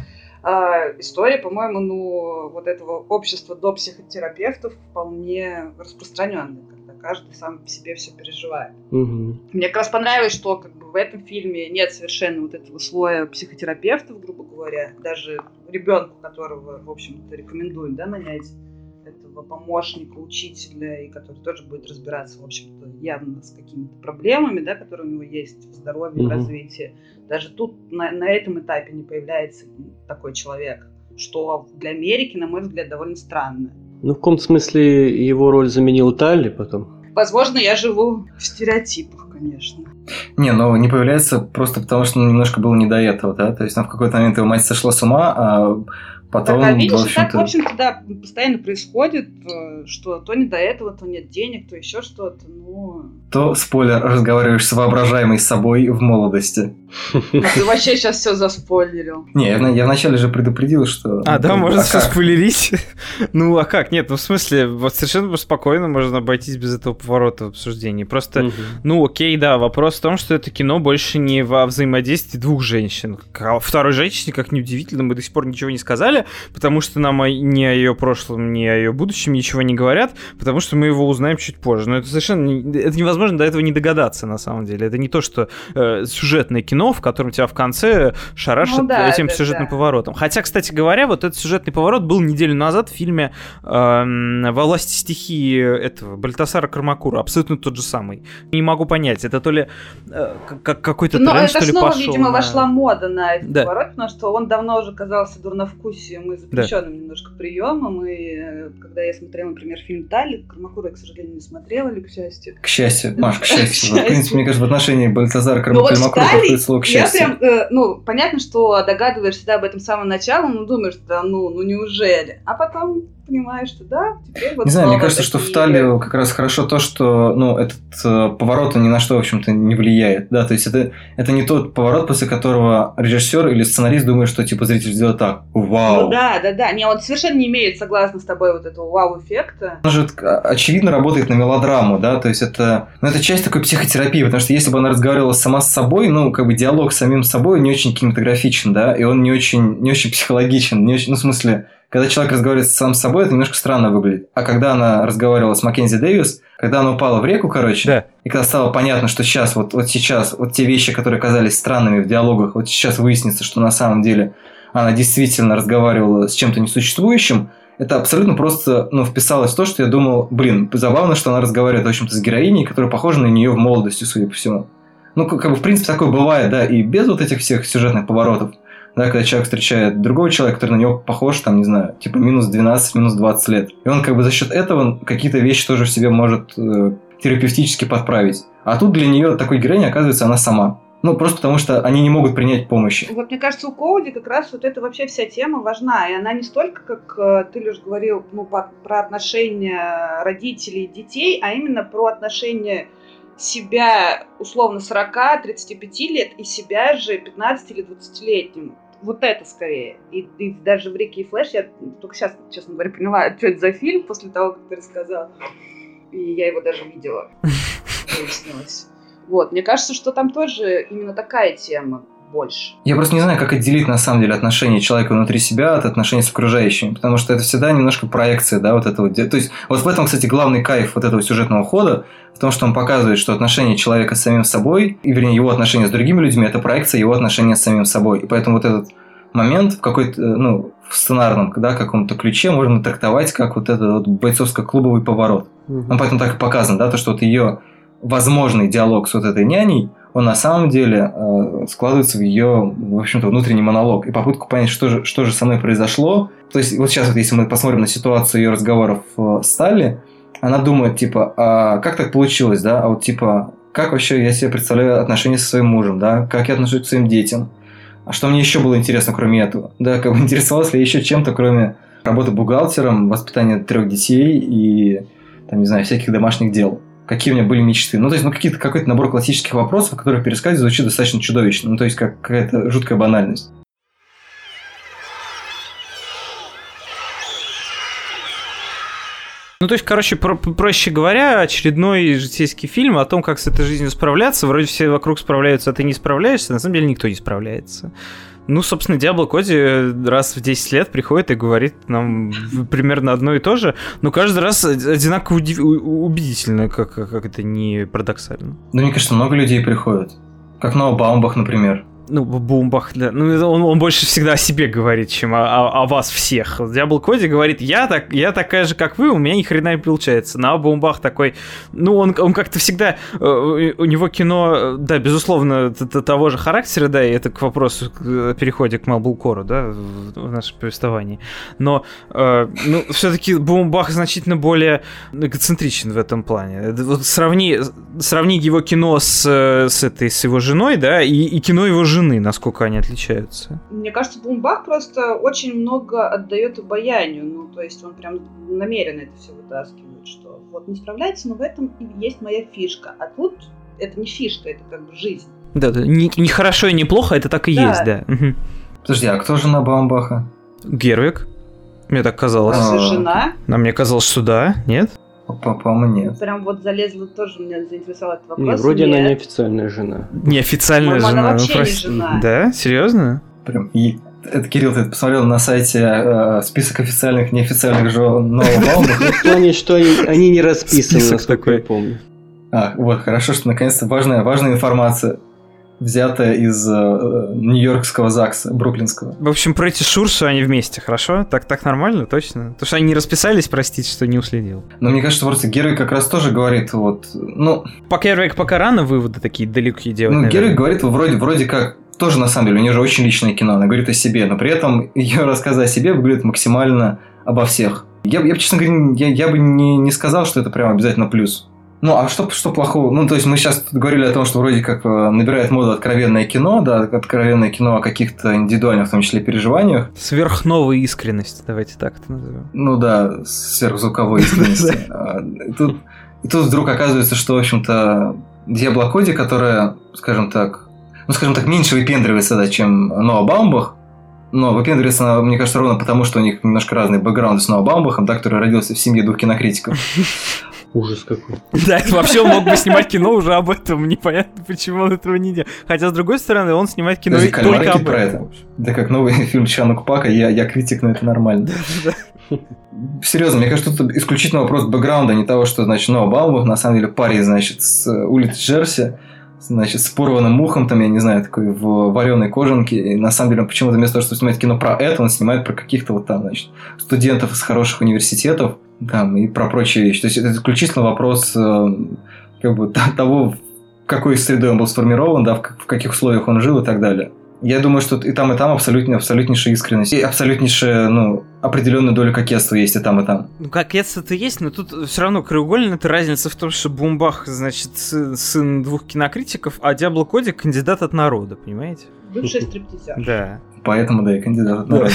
Speaker 5: э, история, по-моему, ну, вот этого общества до психотерапевтов вполне распространенная каждый сам по себе все переживает.
Speaker 4: Угу.
Speaker 5: Мне как раз понравилось, что как бы в этом фильме нет совершенно вот этого слоя психотерапевтов, грубо говоря, даже ребенку, которого, в общем-то, рекомендуют, да, нанять этого помощника, учителя, и который тоже будет разбираться, в общем-то, явно с какими-то проблемами, да, которые у него есть в здоровье, в развитии. Даже тут на, на этом этапе не появляется такой человек, что для Америки, на мой взгляд, довольно странно.
Speaker 4: Ну, в каком-то смысле его роль заменил Талли потом.
Speaker 5: Возможно, я живу в стереотипах, конечно.
Speaker 2: Не, но не появляется просто потому, что немножко было не до этого, да? То есть там в какой-то момент его мать сошла с ума, а Потом,
Speaker 5: так, а видишь, в общем-то... так, в общем-то, да, постоянно происходит, э, что то не до этого, то нет денег, то еще что-то, ну...
Speaker 2: То, спойлер, разговариваешь с воображаемой собой в молодости.
Speaker 5: А ты вообще сейчас все заспойлерил.
Speaker 2: Не, я, я вначале же предупредил, что...
Speaker 3: А, да, можно а все спойлерить? ну, а как? Нет, ну, в смысле, вот совершенно спокойно можно обойтись без этого поворота в обсуждении. Просто, ну, окей, да, вопрос в том, что это кино больше не во взаимодействии двух женщин. О второй женщине, как неудивительно, мы до сих пор ничего не сказали, потому что нам ни о ее прошлом, ни о ее будущем ничего не говорят, потому что мы его узнаем чуть позже. Но это совершенно это невозможно до этого не догадаться, на самом деле. Это не то, что э, сюжетное кино, кино, в котором тебя в конце шарашит
Speaker 5: Ну да,
Speaker 3: этим
Speaker 5: да,
Speaker 3: сюжетным
Speaker 5: да.
Speaker 3: поворотом. Хотя, кстати говоря, вот этот сюжетный поворот был неделю назад в фильме эм, «Во власти стихии» этого Бальтасара Кармакура, абсолютно тот же самый. Не могу понять, это то ли э, как какой-то
Speaker 5: Но
Speaker 3: тренд,
Speaker 5: это
Speaker 3: что ли,
Speaker 5: снова,
Speaker 3: пошел
Speaker 5: видимо,
Speaker 3: на-
Speaker 5: вошла мода на этот
Speaker 3: Да.
Speaker 5: поворот, потому что он давно уже казался дурновкусием и запрещенным немножко приемом. И э, когда я смотрела, например, фильм «Талли», Кармакура я, к сожалению, не смотрела, или к счастью.
Speaker 2: К счастью, Маш, к счастью. В принципе, мне кажется, в отношении Бальтазара
Speaker 5: Ну вот
Speaker 2: Слово к
Speaker 5: я
Speaker 2: счастью.
Speaker 5: прям, э, ну, понятно, что догадываешься да, об этом с самого начала, но думаешь, да ну, ну неужели? А потом понимаешь, что да, теперь вот
Speaker 2: Не знаю, мне кажется, что в
Speaker 5: такие
Speaker 2: Талию как раз хорошо то, что ну, этот э, поворот ни на что, в общем-то, не влияет. Да, то есть это, это не тот поворот, после которого режиссер или сценарист думает, что типа зритель сделает так. Вау!
Speaker 5: Ну да, да, да. Не, он совершенно не имеет, согласна с тобой, вот этого вау-эффекта.
Speaker 2: Он же а, очевидно работает на мелодраму, да, то есть это, ну, это часть такой психотерапии, потому что если бы она разговаривала сама с собой, ну, как бы диалог с самим собой не очень кинематографичен, да, и он не очень, не очень психологичен, не очень, ну, в смысле, когда человек разговаривает сам с собой, это немножко странно выглядит. А когда она разговаривала с Маккензи Дэвис, когда она упала в реку, короче,
Speaker 3: Да.
Speaker 2: и когда стало понятно, что сейчас, вот, вот сейчас, вот те вещи, которые казались странными в диалогах, вот сейчас выяснится, что на самом деле она действительно разговаривала с чем-то несуществующим, это абсолютно просто ну, вписалось в то, что я думал, блин, забавно, что она разговаривает, в общем-то, с героиней, которая похожа на нее в молодости, судя по всему. Ну, как, как бы, в принципе, такое бывает, да, и без вот этих всех сюжетных поворотов. Да, когда человек встречает другого человека, который на него похож, там, не знаю, типа минус 12, минус 20 лет. И он как бы за счет этого какие-то вещи тоже в себе может э, терапевтически подправить. А тут для нее такой героиня, оказывается, она сама. Ну, просто потому что они не могут принять помощи.
Speaker 5: Вот мне кажется, у Коуди как раз вот эта вообще вся тема важна. И она не столько, как э, ты, Леш, говорил, ну, по- про отношения родителей и детей, а именно про отношения себя условно 40-35 лет и себя же 15 или 20-летним. Вот это скорее. И, и даже в Рике и Флэш я только сейчас, честно говоря, поняла, что это за фильм после того, как ты рассказал. И я его даже видела. Выяснилось. Вот, мне кажется, что там тоже именно такая тема больше.
Speaker 2: Я просто не знаю, как отделить на самом деле отношения человека внутри себя от отношений с окружающими, потому что это всегда немножко проекция, да, вот этого. То есть вот в этом, кстати, главный кайф вот этого сюжетного хода, в том, что он показывает, что отношения человека с самим собой, и вернее его отношения с другими людьми, это проекция его отношения с самим собой. И поэтому вот этот момент в какой-то, ну, в сценарном, да, каком-то ключе можно трактовать как вот этот вот бойцовско-клубовый поворот. Он поэтому так и показан, да, то, что вот ее возможный диалог с вот этой няней, он на самом деле э, складывается в ее, в общем-то, внутренний монолог. И попытку понять, что же, что же со мной произошло. То есть вот сейчас вот если мы посмотрим на ситуацию ее разговоров э, с Талли, она думает, типа, а как так получилось, да, а вот типа, как вообще я себе представляю отношения со своим мужем, да, как я отношусь к своим детям, а что мне еще было интересно, кроме этого, да, как бы интересовалась ли еще чем-то, кроме работы бухгалтером, воспитания трех детей и, там, не знаю, всяких домашних дел какие у меня были мечты. Ну, то есть, ну, какие-то, какой-то набор классических вопросов, которые в пересказе звучит достаточно чудовищно. Ну, то есть, как какая-то жуткая банальность.
Speaker 3: Ну, то есть, короче, про- проще говоря, очередной житейский фильм о том, как с этой жизнью справляться. Вроде все вокруг справляются, а ты не справляешься. На самом деле никто не справляется. Ну, собственно, Диабло Коди раз в 10 лет приходит и говорит нам примерно одно и то же, но каждый раз одинаково убедительно, как, как это не парадоксально.
Speaker 2: Ну, мне кажется, много людей приходят. Как Ноа Баумбах, например.
Speaker 3: Ну, в бумбах, да. Ну, он, он больше всегда о себе говорит, чем о, о- о вас всех. Диабл Коди говорит, я, так, я такая же, как вы, у меня ни хрена не получается. На бумбах такой, ну, он, он как-то всегда, э, у него кино, э, да, безусловно, того же характера, да, и это к вопросу, к э, переходе к Малбулкору, да, в, нашем повествовании. Но, ну, все-таки Бумбах значительно более эгоцентричен в этом плане. Вот сравни, сравни его кино с, с этой, с его женой, да, и, и кино его жены, насколько они отличаются.
Speaker 5: Мне кажется, Бумбах просто очень много отдает обаянию. Ну, то есть он прям намеренно это все вытаскивает, что вот не справляется, но в этом и есть моя фишка. А тут это не фишка, это как бы жизнь.
Speaker 3: Да, да, не, не хорошо и не плохо, это так и
Speaker 5: Да.
Speaker 3: есть, да.
Speaker 2: Подожди, а кто жена Баумбаха?
Speaker 3: Гервик, мне так казалось.
Speaker 2: А.
Speaker 5: Наша жена
Speaker 3: А мне казалось, что да, нет?
Speaker 2: По- По-моему, нет.
Speaker 5: прям вот залезла тоже, меня заинтересовал этот вопрос.
Speaker 4: Не, вроде она
Speaker 5: Нет.
Speaker 4: неофициальная жена.
Speaker 3: Неофициальная
Speaker 5: она
Speaker 3: жена. ну,
Speaker 5: вообще не
Speaker 3: прости.
Speaker 5: жена.
Speaker 3: Да? Серьезно?
Speaker 2: Прям и... Это, Кирилл, ты посмотрел на сайте э, список официальных и неофициальных жен Ноа Баумбаха?
Speaker 4: В плане, что они, они не расписаны, насколько
Speaker 3: такой.
Speaker 4: я помню.
Speaker 2: А, вот, хорошо, что наконец-то важная, важная информация. Взятая из э, нью-йоркского ЗАГСа, бруклинского.
Speaker 3: В общем, про эти шурсы они вместе, хорошо? Так, так нормально, точно? Потому что они не расписались, простите, что не уследил.
Speaker 2: Но мне кажется, просто Герой как раз тоже говорит, вот, ну...
Speaker 3: Пока, пока рано выводы такие далекие делать,
Speaker 2: Ну,
Speaker 3: наверное.
Speaker 2: Герой говорит вроде, вроде как тоже на самом деле, у нее же очень личное кино, она говорит о себе, но при этом ее рассказы о себе выглядят максимально обо всех. Я, я честно говоря, я, я бы не, не сказал, что это прям обязательно плюс. Ну, а что, что плохого? Ну, то есть мы сейчас говорили о том, что вроде как э, набирает моду откровенное кино, да, откровенное кино о каких-то индивидуальных, в том числе, переживаниях.
Speaker 3: Сверхновая искренность, давайте так это назовем.
Speaker 2: Ну да, сверхзвуковой искренности. А, и тут, вдруг оказывается, что, в общем-то, Диабло Коди, которая, скажем так, ну, скажем так, меньше выпендривается, да, чем Ноа Баумбах, но выпендривается она, мне кажется, ровно потому, что у них немножко разные бэкграунды с Ноа Баумбахом, да, который родился в семье двух кинокритиков.
Speaker 4: Ужас какой.
Speaker 3: Да, это вообще он мог бы снимать кино уже об этом. Непонятно, почему он этого не делает. Хотя, с другой стороны, он снимает кино
Speaker 2: Подожди,
Speaker 3: и только об
Speaker 2: про
Speaker 3: этом.
Speaker 2: это. Да как новый фильм Чанук Пака, я, я критик, но это нормально. Серьезно, мне кажется, тут исключительно вопрос бэкграунда, не того, что, значит, Ноа Баумбах, на самом деле, парень, значит, с улицы Джерси, значит, с порванным ухом, там, я не знаю, такой в вареной кожанке. И на самом деле, он почему-то вместо того, чтобы снимать кино про это, он снимает про каких-то вот там, значит, студентов из хороших университетов, там, и про прочие вещи. То есть, это исключительно вопрос э, как бы того, в какой средой он был сформирован, да, в, как- в каких условиях он жил и так далее. Я думаю, что и там, и там абсолютно, абсолютнейшая искренность. И абсолютнейшая, ну, определенная доля кокетства есть и там, и там.
Speaker 3: Ну, как это есть, но тут все равно краеугольная это разница в том, что Бумбах, значит, сын, сын двух кинокритиков, а Диабло Коди кандидат от народа, понимаете?
Speaker 5: Бывший стриптизер.
Speaker 3: Да.
Speaker 2: Поэтому, да, и кандидат от
Speaker 3: Да.
Speaker 2: народа.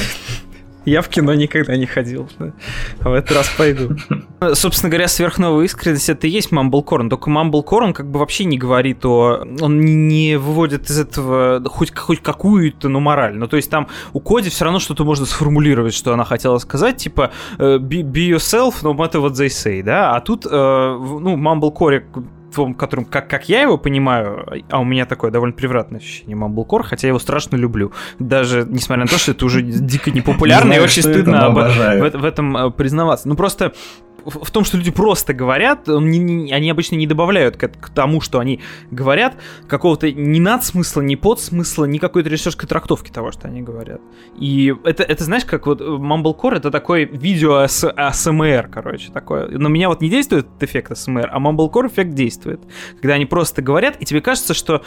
Speaker 3: Я в кино никогда не ходил. А в этот раз пойду. Собственно говоря, сверхновая искренность это и есть Мамблкорн. Только Мамблкорн как бы вообще не говорит о... Он не- выводит из этого хоть, хоть какую-то, ну, мораль. Ну, то есть там у Коди все равно что-то можно сформулировать, что она хотела сказать, типа э, be, be yourself, no matter what they say, да? А тут, э, ну, Мамблкоре том, которым, как, как я его понимаю, а у меня такое довольно превратное ощущение Мамблкор, хотя я его страшно люблю. Даже несмотря на то, что это уже дико непопулярно
Speaker 2: Не
Speaker 3: и очень стыдно в этом э, признаваться. Ну просто в том, что люди просто говорят, не- не- они обычно не добавляют к, к тому, что они говорят, какого-то ни надсмысла, ни подсмысла, ни какой-то режиссерской трактовки того, что они говорят. И это, это знаешь, как вот э, Mumblecore это такой видео АС- АСМР, короче, такое. На меня вот не действует эффект АСМР, а Mumblecore эффект действует. Когда они просто говорят, и тебе кажется, что,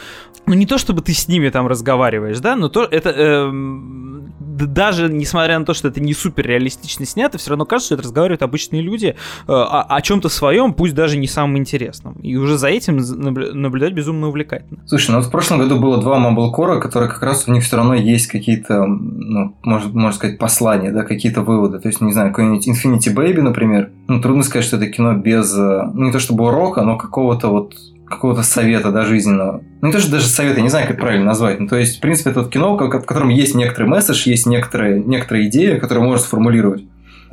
Speaker 3: ну не то чтобы ты с ними там разговариваешь, да, но то это д- даже несмотря на то, что это не супер реалистично снято, все равно кажется, что это разговаривают обычные люди э, о, о чем-то своем, пусть даже не самым интересном. И уже за этим наблюдать безумно увлекательно.
Speaker 2: Слушай, ну вот в прошлом году было два Мамблкора, которые как раз у них все равно есть какие-то, ну, может, можно сказать, послания, да, какие-то выводы. То есть, не знаю, какой-нибудь Infinity Baby, например. Ну, трудно сказать, что это кино без, э, ну, не то чтобы урока, но какого-то вот какого-то совета, да, жизненного. Ну, не то, что даже совета, я не знаю, как правильно назвать. Ну, то есть, в принципе, это вот кино, в ко- в котором есть некоторый месседж, есть некоторые, некоторые идеи, которые можно сформулировать.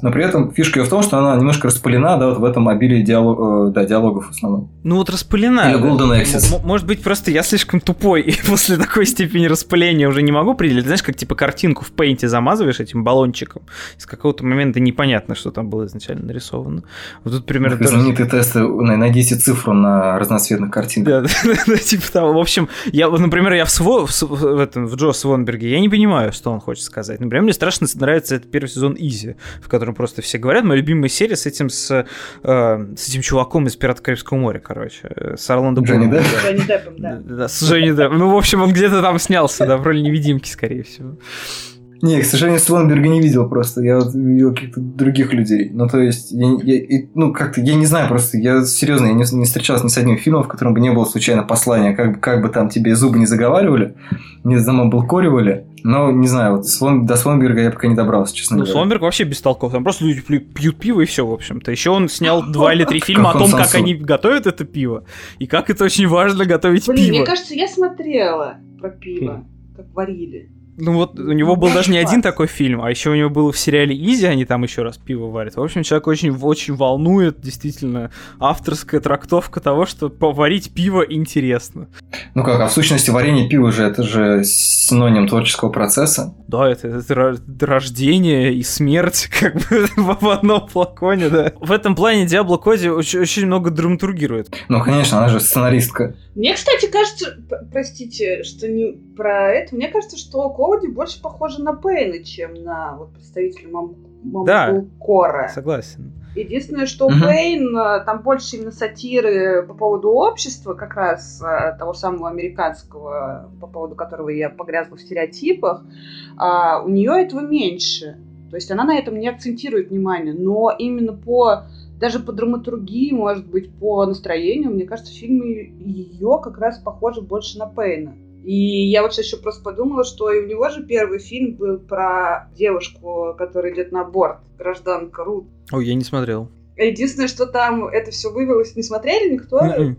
Speaker 2: Но при этом фишка ее в том, что она немножко распылена, да, вот в этом обилии диалог, э, да, диалогов в основном.
Speaker 3: Ну вот распылена.
Speaker 2: Или Golden
Speaker 3: м- Может быть, просто я слишком тупой, и после такой степени распыления уже не могу определить. Знаешь, как типа картинку в пейнте замазываешь этим баллончиком, с какого-то момента непонятно, что там было изначально нарисовано. Вот тут примерно
Speaker 2: Как
Speaker 3: то же
Speaker 2: знаменитые тесты, на- найдите цифру на разноцветных картинках.
Speaker 3: Да, да, типа того. В общем, я, например, я в, Сво, в, в этом, в Джо Свонберге, я не понимаю, что он хочет сказать. Например, мне страшно нравится этот первый сезон Изи, в котором просто все говорят. Моя любимая серия с этим, с, э, с этим чуваком из «Пиратов Карибского моря», короче, э, с Орландо
Speaker 2: Джонни?
Speaker 3: Да.
Speaker 5: Деппом, да.
Speaker 3: Да, да, с Джонни Деппом. Ну, в общем, он где-то там снялся, да, в роли невидимки, скорее всего.
Speaker 2: Не, к сожалению, Свонберга не видел просто. Я вот видел каких-то других людей. Ну, то есть, я, я- ну, как-то, я не знаю просто, я серьезно, я не, не встречался ни с одним фильмом, в котором бы не было случайно послания, как, бы- как бы там тебе зубы не заговаривали, не замамблкоривали. Но, не знаю, вот Свон- до Свонберга я пока не добрался, честно
Speaker 3: Ну,
Speaker 2: говоря.
Speaker 3: Сломберг вообще бестолков. Там просто люди пьют пиво и все, в общем-то. Еще он снял два или три фильма о том, как они готовят это пиво. И как это очень важно готовить
Speaker 5: Блин,
Speaker 3: пиво.
Speaker 5: мне кажется, я смотрела про пиво, как варили.
Speaker 3: Ну вот у него был даже не один такой фильм, а еще у него был в сериале Изи, они там еще раз пиво варят. В общем, человек очень, очень волнует действительно авторская трактовка того, что поварить пиво интересно.
Speaker 2: Ну как, а в сущности варенье пива же это же синоним творческого процесса.
Speaker 3: Да, это, это рождение и смерть как бы в одном флаконе, да. В этом плане Диабло Коди очень, очень много драматургирует.
Speaker 2: Ну, конечно, она же сценаристка.
Speaker 5: Мне, кстати, кажется, простите, что не про это, мне кажется, что Коуди больше похожа на Пейна, чем на вот, представителя мам Мамбулкора.
Speaker 3: Да, согласен.
Speaker 5: Единственное, что угу. Пейн, э, там больше именно сатиры по поводу общества, как раз э, того самого американского, по поводу которого я погрязла в стереотипах, а у нее этого меньше. То есть она на этом не акцентирует внимание, но именно по даже по драматургии, может быть, по настроению, мне кажется, фильмы ее как раз похожи больше на Пейна. И я вот сейчас еще просто подумала, что и у него же первый фильм был про девушку, которая идет на борт, гражданка Рут.
Speaker 3: Ой, я не смотрел.
Speaker 5: Единственное, что там это все вывелось, не смотрели никто?
Speaker 2: Нет.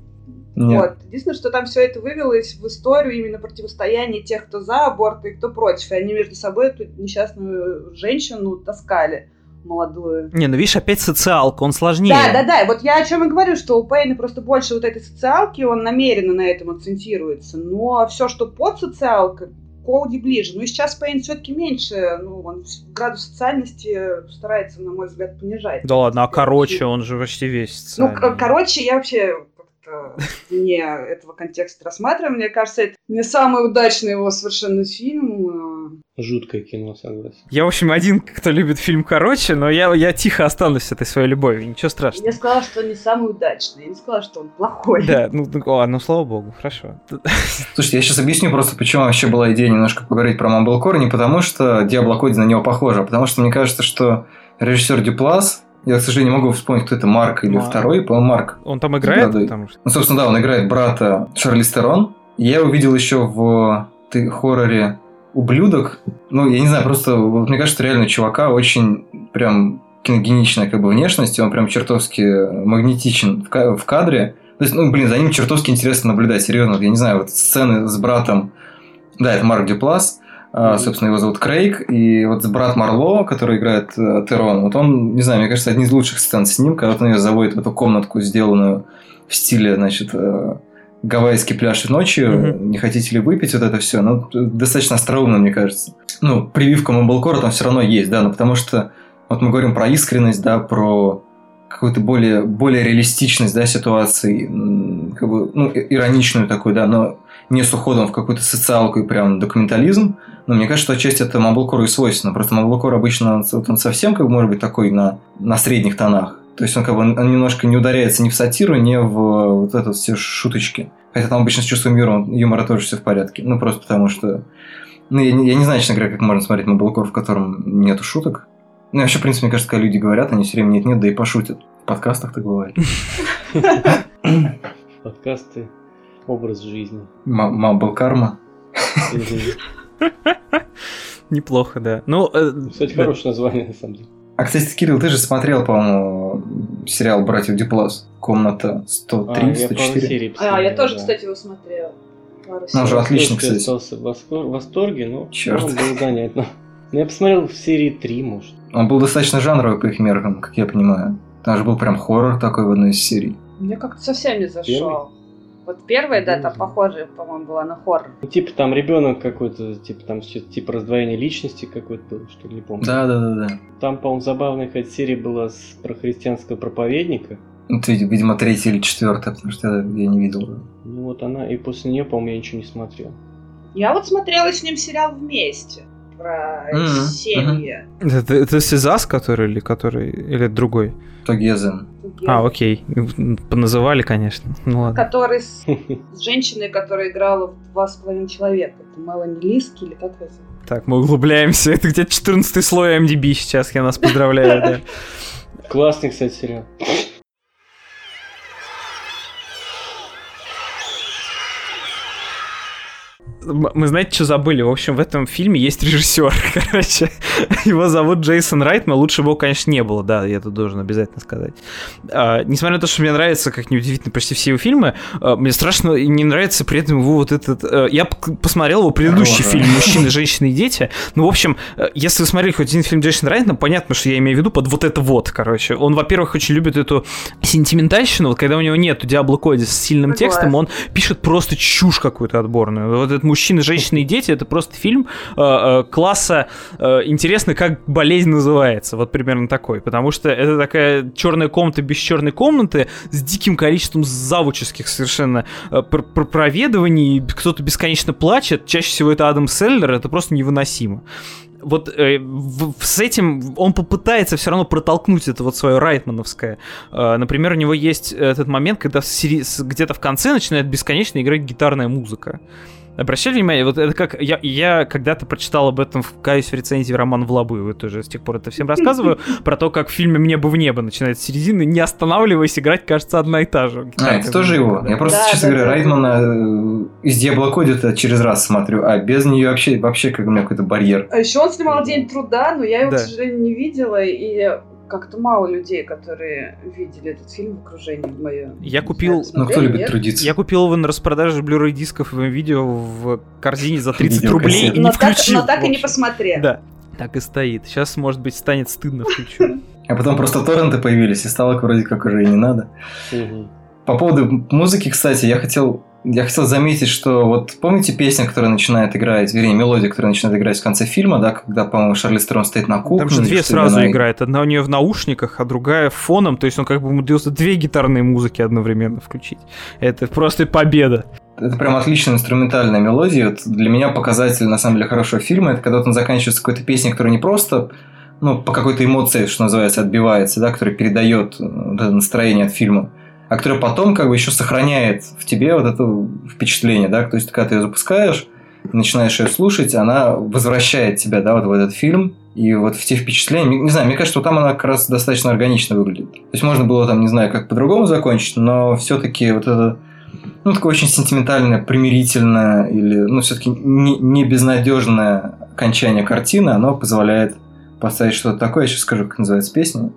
Speaker 5: Вот. Единственное, что там все это вывелось в историю именно противостояния тех, кто за аборт и кто против. И они между собой эту несчастную женщину таскали молодую.
Speaker 3: Не, ну видишь, опять социалка, он сложнее.
Speaker 5: Да, да, да. Вот я о чем и говорю, что у Пейна просто больше вот этой социалки, он намеренно на этом акцентируется. Но все, что под социалкой, Коуди ближе. Ну и сейчас Пейн все-таки меньше, ну, он градус социальности старается, на мой взгляд, понижать.
Speaker 3: Да ладно, а короче, он же почти весь
Speaker 5: социальный. Ну, короче, я вообще не этого контекста рассматриваем. Мне кажется, это не самый удачный его совершенно фильм.
Speaker 4: Жуткое кино, согласен.
Speaker 3: Я, в общем, один, кто любит фильм короче, но я, я тихо останусь с этой своей любовью, ничего страшного.
Speaker 5: Я сказала, что он не самый удачный, я не сказала, что он плохой.
Speaker 3: Да, ну, ну, ну слава богу, хорошо.
Speaker 2: Слушайте, я сейчас объясню просто, почему вообще была идея немножко поговорить про Мамблкор, не потому что Диабло Коди на него похожа, а потому что мне кажется, что режиссер Дюплас я, к сожалению, не могу вспомнить, кто это, Марк или Марк. второй, по-моему, Марк.
Speaker 3: Он там играет? Потому
Speaker 2: что... Ну, собственно, да, он играет брата Шарли Стерон. Я его видел еще в хорроре «Ублюдок». Ну, я не знаю, просто вот, мне кажется, реально чувака очень прям киногеничная как бы внешность, он прям чертовски магнетичен в кадре. То есть, ну, блин, за ним чертовски интересно наблюдать, серьезно. Я не знаю, вот сцены с братом, да, это Марк Дюплас, собственно, его зовут Крейг, и вот брат Марло, который играет uh, Терон, вот он, не знаю, мне кажется, одни из лучших сцен с ним, когда он ее заводит в эту комнатку, сделанную в стиле, значит, uh, гавайский пляж ночью, mm-hmm. не хотите ли выпить вот это все, ну, достаточно остроумно, мне кажется. Ну, прививка Мамблкора там все равно есть, да, ну, потому что вот мы говорим про искренность, да, про какую-то более, более реалистичность, да, ситуации, как бы, ну, ироничную такую, да, но не с уходом в какую-то социалку и прям документализм, но мне кажется, что отчасти это Мамблкору и свойственно. Просто Мамблкор обычно вот он совсем как бы может быть такой на, на средних тонах. То есть он как бы он немножко не ударяется ни в сатиру, ни в вот это все шуточки. Хотя там обычно с чувством юмора, юмора тоже все в порядке. Ну, просто потому что... Ну, я, я не знаю, честно говоря, как можно смотреть Мамблкор, в котором нету шуток. Ну, вообще, в принципе, мне кажется, когда люди говорят, они все время нет-нет, да и пошутят. В подкастах так бывает.
Speaker 4: Подкасты – образ жизни.
Speaker 2: Мамбл карма.
Speaker 3: Неплохо, да. Ну, э,
Speaker 4: кстати, хорошее название, на самом деле.
Speaker 2: А, кстати, Кирилл, ты же смотрел, по-моему, сериал «Братьев Дюплас». Комната 103, а, 104.
Speaker 5: Я а, я тоже, да. кстати, его смотрел.
Speaker 2: Ну, уже отлично, кстати. Я
Speaker 4: остался в восторге, но Черт. он был занят. Но... Я посмотрел в серии 3, может.
Speaker 2: Он был достаточно жанровый по их меркам, как я понимаю. Там же был прям хоррор такой в одной из серий.
Speaker 5: Мне как-то совсем не зашел. Первый? Вот первая, да, там похожая, по-моему, была на хоррор.
Speaker 4: Ну, типа там ребенок какой-то, типа там типа раздвоение личности какой-то был, что ли, не помню.
Speaker 2: Да, да, да, да.
Speaker 4: Там, по-моему, забавная какая-то серия была с, про христианского проповедника.
Speaker 2: Ну, ты, видимо, третья или четвертая, потому что я, я не видел.
Speaker 4: Ну вот она, и после нее, по-моему, я ничего не смотрел.
Speaker 5: Я вот смотрела с ним сериал вместе про mm-hmm. семьи. Mm-hmm.
Speaker 3: Это, это Сезас, который или который или другой?
Speaker 2: Тогезен.
Speaker 3: А, окей. Поназывали, конечно. Ну, ладно.
Speaker 5: Который с, с женщиной, которая играла в «Два с половиной человека». Это Мелани Лиски или как это?
Speaker 3: Так, мы углубляемся. Это где-то 14 слой MDB сейчас, я нас поздравляю, да.
Speaker 4: Классный, кстати, сериал.
Speaker 3: Мы знаете, что забыли? В общем, в этом фильме есть режиссер, короче. Его зовут Джейсон Райт, но лучше его, конечно, не было, да, я это должен обязательно сказать. А, несмотря на то, что мне нравится, как неудивительно, почти все его фильмы, а, мне страшно не нравится при этом его вот этот... А, я посмотрел его предыдущий фильм «Мужчины, женщины и дети». Ну, в общем, а, если вы смотрели хоть один фильм Джейсона Райта, понятно, что я имею в виду под вот это вот, короче. Он, во-первых, очень любит эту сентиментальщину, вот когда у него нет Диабло Коди с сильным текстом, он пишет просто чушь какую-то отборную. Вот этот «Мужчины, женщины и дети» — это просто фильм э, э, класса э, интересно, как болезнь называется, вот примерно такой, потому что это такая черная комната без черной комнаты с диким количеством завуческих совершенно пр пр проведываний, кто-то бесконечно плачет, чаще всего это Адам Селлер, это просто невыносимо. Вот э, в, с этим он попытается все равно протолкнуть это вот свое райтмановское. Э, например, у него есть этот момент, когда где-то в конце начинает бесконечно играть гитарная музыка. Обращали внимание, вот это как... Я, я когда-то прочитал об этом, в, каюсь в рецензии роман в лабы, вот уже с тех пор это всем рассказываю, про то, как в фильме «Мне бы в небо» начинает с середины, не останавливаясь, играть, кажется, одна и та же.
Speaker 2: А, это тоже его? Я просто, честно говоря, да. Райдмана э, из Диабло Коди через раз смотрю, а без нее вообще, вообще как у меня какой-то барьер.
Speaker 5: А еще он снимал «День труда», но я его, к сожалению, не видела, и как-то мало людей, которые видели этот фильм в окружении моем.
Speaker 3: Я купил...
Speaker 2: Ну, кто любит трудиться?
Speaker 3: Я купил его на распродаже Blu-ray дисков и видео в корзине за 30 рублей и не включил.
Speaker 5: Но так и не посмотрел.
Speaker 3: Да, так и стоит. Сейчас, может быть, станет стыдно включу.
Speaker 2: А потом просто торренты появились, и стало вроде как уже и не надо. По поводу музыки, кстати, я хотел я хотел заметить, что вот помните песня, которая начинает играть, вернее, мелодия, которая начинает играть в конце фильма, да, когда, по-моему, Шарли Стерон стоит на кухне.
Speaker 3: Там же две сразу она... играет. Одна у нее в наушниках, а другая фоном. То есть он как бы умудрился две гитарные музыки одновременно включить. Это просто победа.
Speaker 2: Это прям отличная инструментальная мелодия. Вот для меня показатель, на самом деле, хорошего фильма, это когда он заканчивается какой-то песней, которая не просто ну, по какой-то эмоции, что называется, отбивается, да, которая передает э, вот это настроение от фильма а которая потом как бы еще сохраняет в тебе вот это впечатление, да, то есть когда ты ее запускаешь, начинаешь ее слушать, она возвращает тебя, да, вот в этот фильм, и вот в те впечатления, не знаю, мне кажется, что там она как раз достаточно органично выглядит. То есть можно было там, не знаю, как по-другому закончить, но все-таки вот это, ну, такое очень сентиментальное, примирительное или, ну, все-таки не, не безнадежное окончание картины, оно позволяет поставить что-то такое. Я сейчас скажу, как называется песня.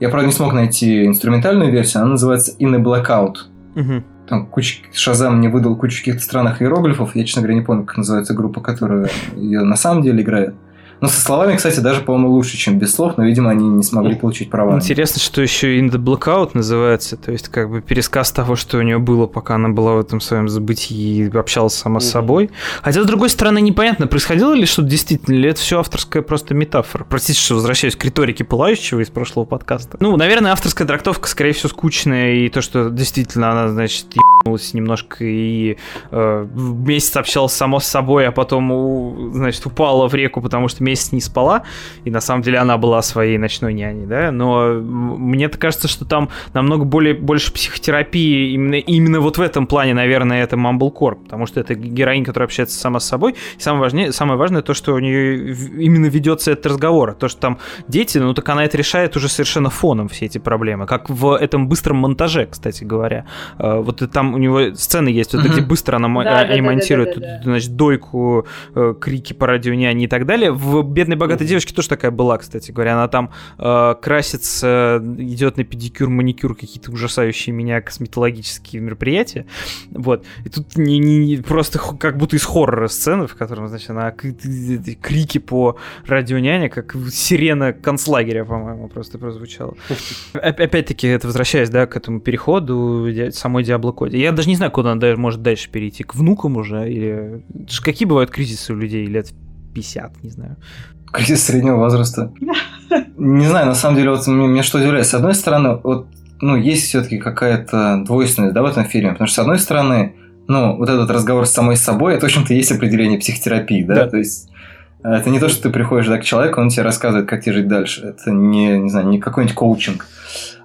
Speaker 2: Я, правда, не смог найти инструментальную версию, она называется In a Blackout. Угу. Там куча... Шазам мне выдал кучу каких-то странных иероглифов. Я, честно говоря, не помню, как называется группа, которая ее на самом деле играет. Но со словами, кстати, даже, по-моему, лучше, чем без слов, но, видимо, они не смогли получить права.
Speaker 3: Интересно, что еще In the Blackout называется, то есть как бы пересказ того, что у нее было, пока она была в этом своем забытии и общалась сама с собой. Хотя, с другой стороны, непонятно, происходило ли что-то действительно, или это все авторская просто метафора. Простите, что возвращаюсь к риторике Пылающего из прошлого подкаста. Ну, наверное, авторская трактовка, скорее всего, скучная, и то, что действительно она, значит, ебнулась немножко и э, месяц общалась само с собой, а потом, значит, упала в реку, потому что месяц не спала, и на самом деле она была своей ночной няней, да, но мне кажется, что там намного более, больше психотерапии именно, именно вот в этом плане, наверное, это Mumblecore, потому что это героинь, которая общается сама с собой, и самое, важнее, самое важное то, что у нее именно ведется этот разговор, то, что там дети, ну так она это решает уже совершенно фоном все эти проблемы, как в этом быстром монтаже, кстати говоря. Э, вот там у него сцены есть, вот uh-huh. где быстро она да, они да, монтирует, да, да, да, да. значит, дойку, э, крики по радио няни и так далее. В «Бедной богатой uh-huh. девочке» тоже такая была, кстати говоря. Она там э, красится, идет на педикюр, маникюр, какие-то ужасающие меня косметологические мероприятия. Вот. И тут не, не, не просто как будто из хоррора сцены, в котором, значит, она крики по радио няня, как сирена концлагеря, по-моему, просто прозвучала. Опять-таки, это возвращаясь, да, к этому переходу самой Диабло Коде. Я даже не знаю, куда она может дальше перейти. К внукам уже? Или... Какие бывают кризисы у людей лет 50, не знаю.
Speaker 2: Кризис среднего возраста. Не знаю, на самом деле, вот мне, что удивляет. С одной стороны, вот, ну, есть все-таки какая-то двойственность, да, в этом фильме. Потому что, с одной стороны, ну, вот этот разговор с самой собой, это, в общем-то, есть определение психотерапии, да? да. То есть, э, это не то, что ты приходишь да, к человеку, он тебе рассказывает, как тебе жить дальше. Это не, не знаю, не какой-нибудь коучинг.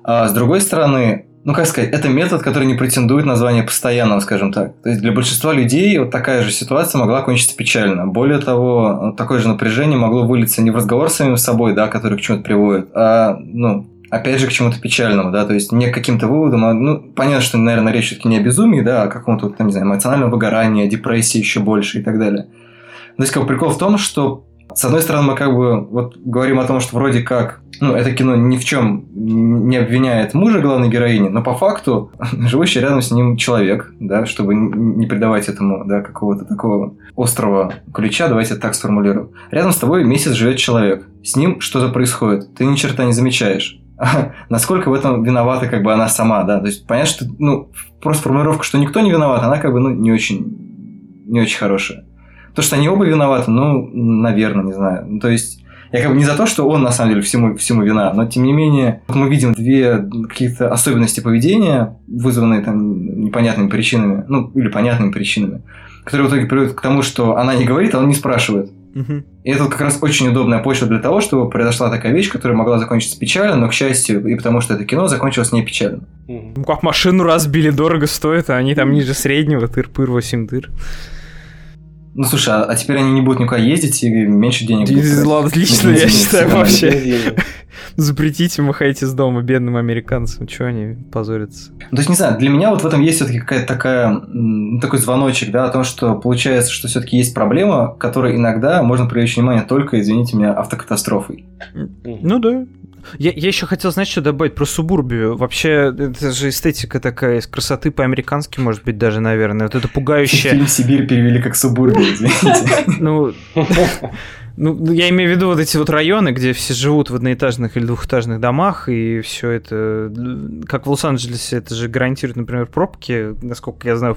Speaker 2: А с другой стороны, ну как сказать, это метод, который не претендует на звание постоянного, скажем так. То есть для большинства людей вот такая же ситуация могла кончиться печально. Более того, такое же напряжение могло вылиться не в разговор с самим собой, да, который к чему-то приводит, а, ну, опять же, к чему-то печальному, да, то есть не к каким-то выводам, а, ну, понятно, что, наверное, речь все-таки не о безумии, да, а о каком-то, там, не знаю, эмоциональном выгорании, депрессии еще больше и так далее. То есть, как бы прикол в том, что с одной стороны, мы как бы вот говорим о том, что вроде как, ну, это кино ни в чем не обвиняет мужа главной героини, но по факту живущий рядом с ним человек, да, чтобы не придавать этому, да, какого-то такого острого ключа, давайте так сформулирую. Рядом с тобой месяц живет человек. С ним что-то происходит, ты ни черта не замечаешь. насколько в этом виновата как бы она сама, да, то есть понятно, что, ну, просто формулировка, что никто не виноват, она как бы, ну, не очень, не очень хорошая. То, что они оба виноваты, ну, наверное, не знаю. Ну, то есть, я как бы не за то, что он на самом деле всему, всему вина, но тем не менее, мы видим две каких-то особенности поведения, вызванные там непонятными причинами, ну, или понятными причинами, которые в итоге приводят к тому, что она не говорит, а он не спрашивает. И это как раз очень удобная почва для того, чтобы произошла такая вещь, которая могла закончиться печально, но, к счастью, и потому что это кино закончилось не печально.
Speaker 3: Ну как машину разбили, дорого стоит, а они там ниже среднего, тыр-пыр, 8 дыр.
Speaker 2: Ну слушай, а, а теперь они не будут никуда ездить и меньше денег будут.
Speaker 3: Ладно, отлично, я считаю вообще. Запретите махать из дома бедным американцам, что они позорятся.
Speaker 2: Ну, то есть, не знаю, для меня вот в этом есть все-таки какая-то такая, такой звоночек, да, о том, что получается, что все-таки есть проблема, которой иногда можно привлечь внимание только, извините меня, автокатастрофой.
Speaker 3: Ну да, я, я еще хотел, знать, что добавить про субурбию. Вообще, это же эстетика такая из красоты по-американски, может быть, даже, наверное. Вот это пугающее...
Speaker 2: Фильм «Сибирь» перевели как субурбию, извините.
Speaker 3: Ну, ну, я имею в виду вот эти вот районы, где все живут в одноэтажных или двухэтажных домах, и все это, как в Лос-Анджелесе, это же гарантирует, например, пробки, насколько я знаю,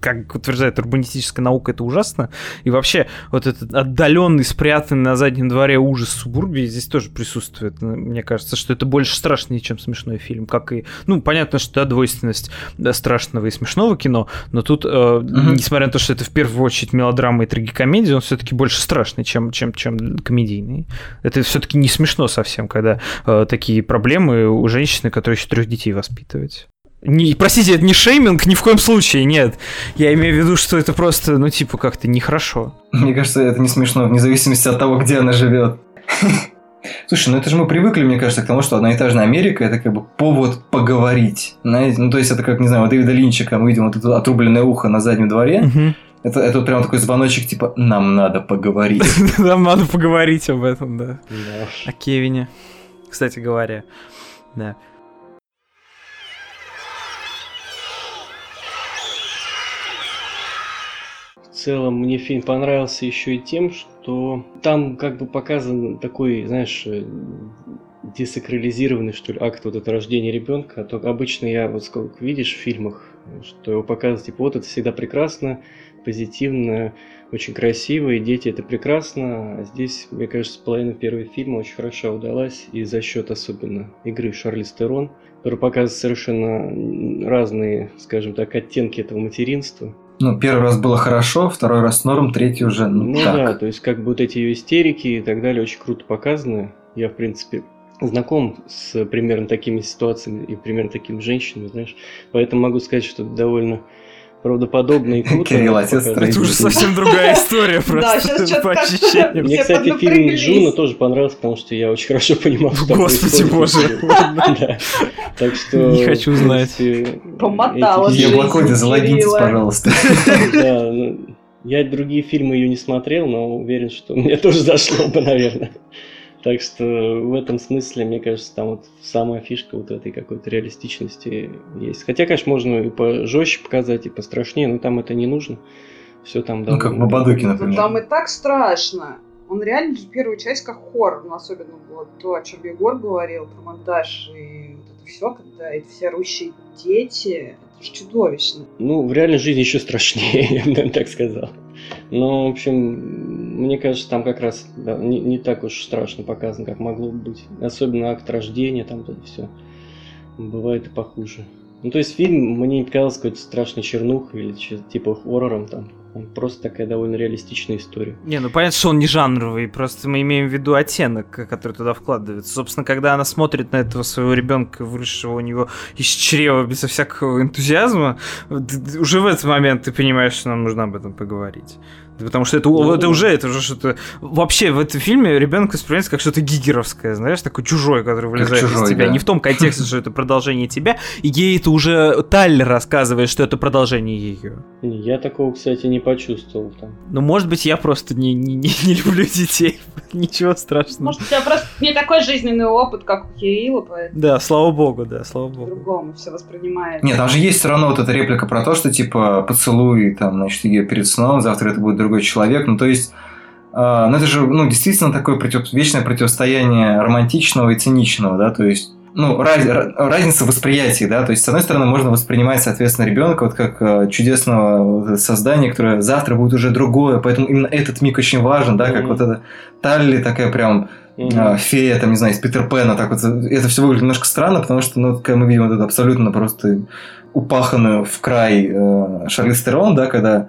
Speaker 3: как утверждает урбанистическая наука, это ужасно. И вообще, вот этот отдаленный, спрятанный на заднем дворе ужас субурбии здесь тоже присутствует. Мне кажется, что это больше страшнее, чем смешной фильм. Как и, ну, понятно, что да, двойственность да, страшного и смешного кино, но тут, э, угу. несмотря на то, что это в первую очередь мелодрама и трагикомедия, он все-таки больше страшный, чем, чем, чем комедийный. Это все-таки не смешно совсем, когда э, такие проблемы у женщины, которая еще трех детей воспитывает. Не, простите, это не шейминг, ни в коем случае, нет. Я имею в виду, что это просто, ну, типа, как-то нехорошо.
Speaker 2: Мне кажется, это не смешно, вне зависимости от того, где она живет. Слушай, ну это же мы привыкли, мне кажется, к тому, что одноэтажная Америка это как бы повод поговорить. Знаете? Ну, то есть это как, не знаю, у Дэвида Линчика мы видим вот это отрубленное ухо на заднем дворе. Это, это вот прям такой звоночек, типа, нам надо поговорить.
Speaker 3: Нам надо поговорить об этом, да. О Кевине, кстати говоря. Да.
Speaker 4: Целом мне фильм понравился еще и тем, что там как бы показан такой, знаешь, э, десакрализированный, что ли, акт вот это рождения ребенка. А то обычно я вот сколько видишь в фильмах, что его показывают, типа, вот это всегда прекрасно, позитивно, очень красиво, и дети это прекрасно. А здесь, мне кажется, половина первого фильма очень хорошо удалась, и за счет особенно игры Шарли Стерон, который показывает совершенно разные, скажем так, оттенки этого материнства.
Speaker 2: Ну, первый раз было хорошо, второй раз норм, третий уже ну,
Speaker 4: ну
Speaker 2: так.
Speaker 4: да, то есть как бы вот эти ее истерики и так далее очень круто показаны. Я, в принципе, знаком с примерно такими ситуациями и примерно такими женщинами, знаешь. Поэтому могу сказать, что это довольно правдоподобно и круто.
Speaker 2: Кирилл, отец
Speaker 3: Это уже совсем другая история просто по ощущениям.
Speaker 4: Мне, кстати, фильм Джуна тоже понравился, потому что я очень хорошо понимал, что
Speaker 3: Господи боже.
Speaker 4: Так что...
Speaker 3: Не хочу знать.
Speaker 5: Помотала.
Speaker 2: Еблокоде, залогиньтесь, пожалуйста.
Speaker 4: Да, ну, я другие фильмы ее не смотрел, но уверен, что мне тоже зашло бы, наверное. Так что в этом смысле, мне кажется, там вот самая фишка вот этой какой-то реалистичности есть. Хотя, конечно, можно и пожестче показать, и пострашнее, но там это не нужно. Все там
Speaker 2: Ну, как в Бабадуке, например.
Speaker 5: Там и так страшно. Он реально первую часть как хоррор, ну, особенно вот то, о чем Егор говорил, про монтаж и вот это все, когда эти все орущие дети, это же чудовищно.
Speaker 4: Ну, в реальной жизни еще страшнее, я бы так сказал. Но, в общем, мне кажется, там как раз да, не, не так уж страшно показано, как могло бы быть. Особенно акт рождения, там это все. Бывает и похуже. Ну, то есть фильм мне не показался какой-то страшной чернухой или типа хоррором там. Он просто такая довольно реалистичная история.
Speaker 3: Не, ну понятно, что он не жанровый, просто мы имеем в виду оттенок, который туда вкладывается. Собственно, когда она смотрит на этого своего ребенка, выросшего у него из чрева безо всякого энтузиазма, уже в этот момент ты понимаешь, что нам нужно об этом поговорить. Потому что это, ну, это уже, это уже что-то... Вообще в этом фильме ребенок воспринимается как что-то гигеровское, знаешь, такой чужой, который вылезает чужой, из тебя. Да. Не в том контексте, что это продолжение тебя, и ей это уже Таль рассказывает, что это продолжение ее.
Speaker 4: Я такого, кстати, не почувствовал там.
Speaker 3: Ну, может быть, я просто не, не, не, не люблю детей. Ничего страшного.
Speaker 5: Может, у тебя просто не такой жизненный опыт, как у Кирилла, поэтому...
Speaker 3: Да, слава богу, да, слава богу.
Speaker 5: По-другому все воспринимает.
Speaker 2: Нет, там же есть все равно вот эта реплика про то, что, типа, поцелуй, там, значит, ее перед сном, завтра это будет другой человек. Ну, то есть, э, ну, это же, ну, действительно такое против... вечное противостояние романтичного и циничного, да, то есть, ну, раз... разница восприятия, да, то есть, с одной стороны, можно воспринимать, соответственно, ребенка вот как э, чудесного создания, которое завтра будет уже другое, поэтому именно этот миг очень важен, да, как mm-hmm. вот эта Талли такая прям mm-hmm. фея, там, не знаю, из Питер Пэна, так вот, это все выглядит немножко странно, потому что, ну, мы видим вот это абсолютно просто упаханную в край э, Шарлиз Терон, да, когда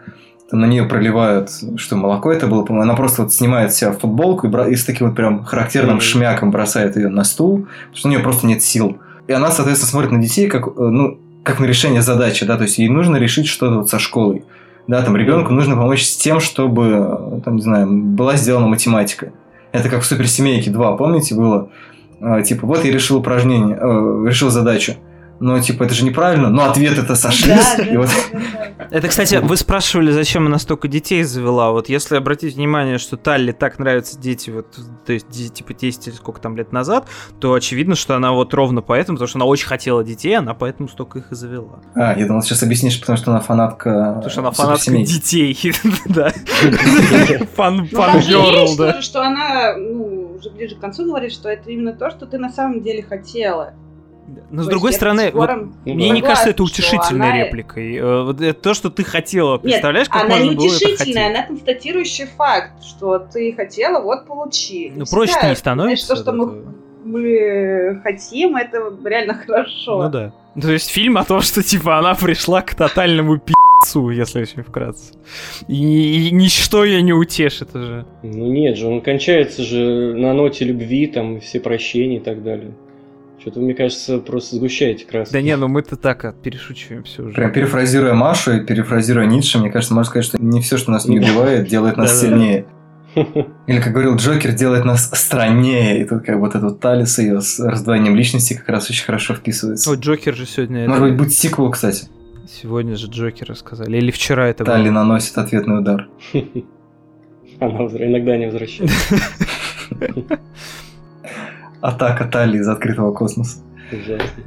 Speaker 2: на нее проливают, что молоко это было, по-моему, она просто вот снимает себя в футболку и, бра- и с таким вот прям характерным mm-hmm. шмяком бросает ее на стул, потому что у нее просто нет сил. И она, соответственно, смотрит на детей как, э, ну, как на решение задачи, да, то есть ей нужно решить что-то вот со школой. Да, там ребенку нужно помочь с тем, чтобы, э, там, не знаю, была сделана математика. Это как в суперсемейке 2, помните, было? А, типа, вот я решил упражнение, э, решил задачу но типа это же неправильно, но ответ это сошлись. Да, вот...
Speaker 3: Это, кстати, вы спрашивали, зачем она столько детей завела. Вот если обратить внимание, что Талли так нравятся дети, вот, то есть типа 10 или сколько там лет назад, то очевидно, что она вот ровно поэтому, потому что она очень хотела детей, она поэтому столько их и завела.
Speaker 2: А, я думал, сейчас объяснишь, потому что она фанатка
Speaker 3: Потому что она фанатка детей.
Speaker 5: Да. Фан Герл, да. Что она, ну, уже ближе к концу говорит, что это именно то, что ты на самом деле хотела.
Speaker 3: Но с другой стороны, вот, мне не кажется это утешительной она... репликой. Э, это то, что ты хотела, представляешь,
Speaker 5: Нет, как она можно не утешительная, она констатирующий факт, что ты хотела, вот получи.
Speaker 3: Ну, проще не становится.
Speaker 5: То, что мы, мы хотим, это реально хорошо.
Speaker 3: Ну да. То есть фильм о том, что типа она пришла к тотальному пи***цу, если очень вкратце. И, и ничто ее не утешит уже.
Speaker 4: Ну нет же, он кончается же на ноте любви, там, все прощения и так далее. Что-то, мне кажется, просто сгущаете краски.
Speaker 3: Да не, ну мы-то так перешучиваем все уже.
Speaker 2: Прям перефразируя Машу и перефразируя Ницше, мне кажется, можно сказать, что не все, что нас не убивает, делает нас сильнее. Или, как говорил Джокер, делает нас страннее. И тут как вот этот Талис ее с раздвоением личности как раз очень хорошо вписывается.
Speaker 3: Ой, Джокер же сегодня...
Speaker 2: Может быть, будет сиквел, кстати.
Speaker 3: Сегодня же Джокера сказали. Или вчера это
Speaker 2: было. наносит ответный удар.
Speaker 4: Она иногда не возвращается.
Speaker 2: Атака Талии из открытого космоса.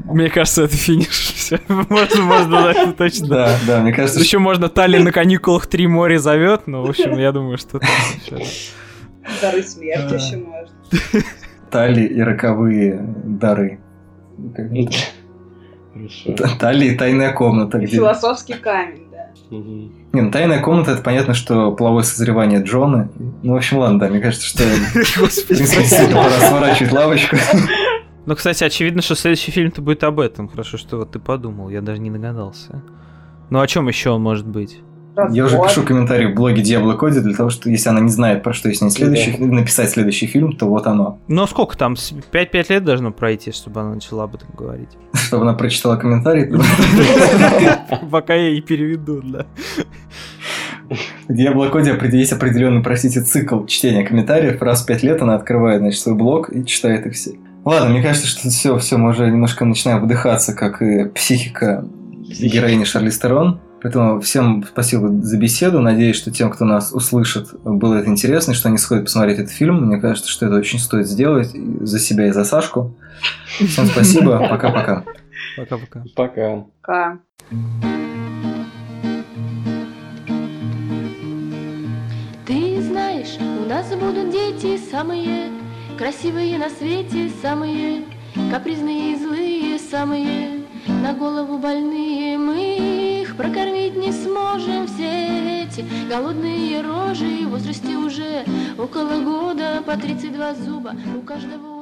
Speaker 3: Мне кажется, это финиш. можно, можно дать точно.
Speaker 2: Да, да, мне кажется.
Speaker 3: Еще можно Тали на каникулах три моря зовет, но в общем, я думаю, что
Speaker 5: Дары смерти еще можно.
Speaker 2: Тали и роковые дары. Тали и тайная комната.
Speaker 5: Философский камень.
Speaker 2: Не, ну тайная комната, это понятно, что половое созревание Джона. Ну, в общем, ладно, да, мне кажется, что... Господи, пора сворачивать лавочку.
Speaker 3: Ну, кстати, очевидно, что следующий фильм-то будет об этом. Хорошо, что вот ты подумал, я даже не догадался. Ну, о чем еще он может быть?
Speaker 2: Развод. Я уже пишу комментарий в блоге Диабло Коди для того, что если она не знает, про что есть следующий, да. написать следующий фильм, то вот оно.
Speaker 3: Ну сколько там? 5-5 лет должно пройти, чтобы она начала об этом говорить.
Speaker 2: Чтобы она прочитала комментарий?
Speaker 3: Пока я и переведу, да.
Speaker 2: В Диабло Коде есть определенный, простите, цикл чтения комментариев. Раз в 5 лет она открывает, значит, свой блог и читает их все. Ладно, мне кажется, что все, все, мы уже немножко начинаем выдыхаться, как и психика героини Шарли Стерон. Поэтому всем спасибо за беседу. Надеюсь, что тем, кто нас услышит, было это интересно, и что они сходят посмотреть этот фильм. Мне кажется, что это очень стоит сделать за себя и за Сашку. Всем спасибо. Пока-пока.
Speaker 3: Пока-пока.
Speaker 4: Пока.
Speaker 5: Пока.
Speaker 6: Ты знаешь, у нас будут дети самые красивые на свете, самые капризные и злые, самые на голову больные мы их прокормить не сможем. Все эти голодные рожи в возрасте уже около года по 32 зуба у каждого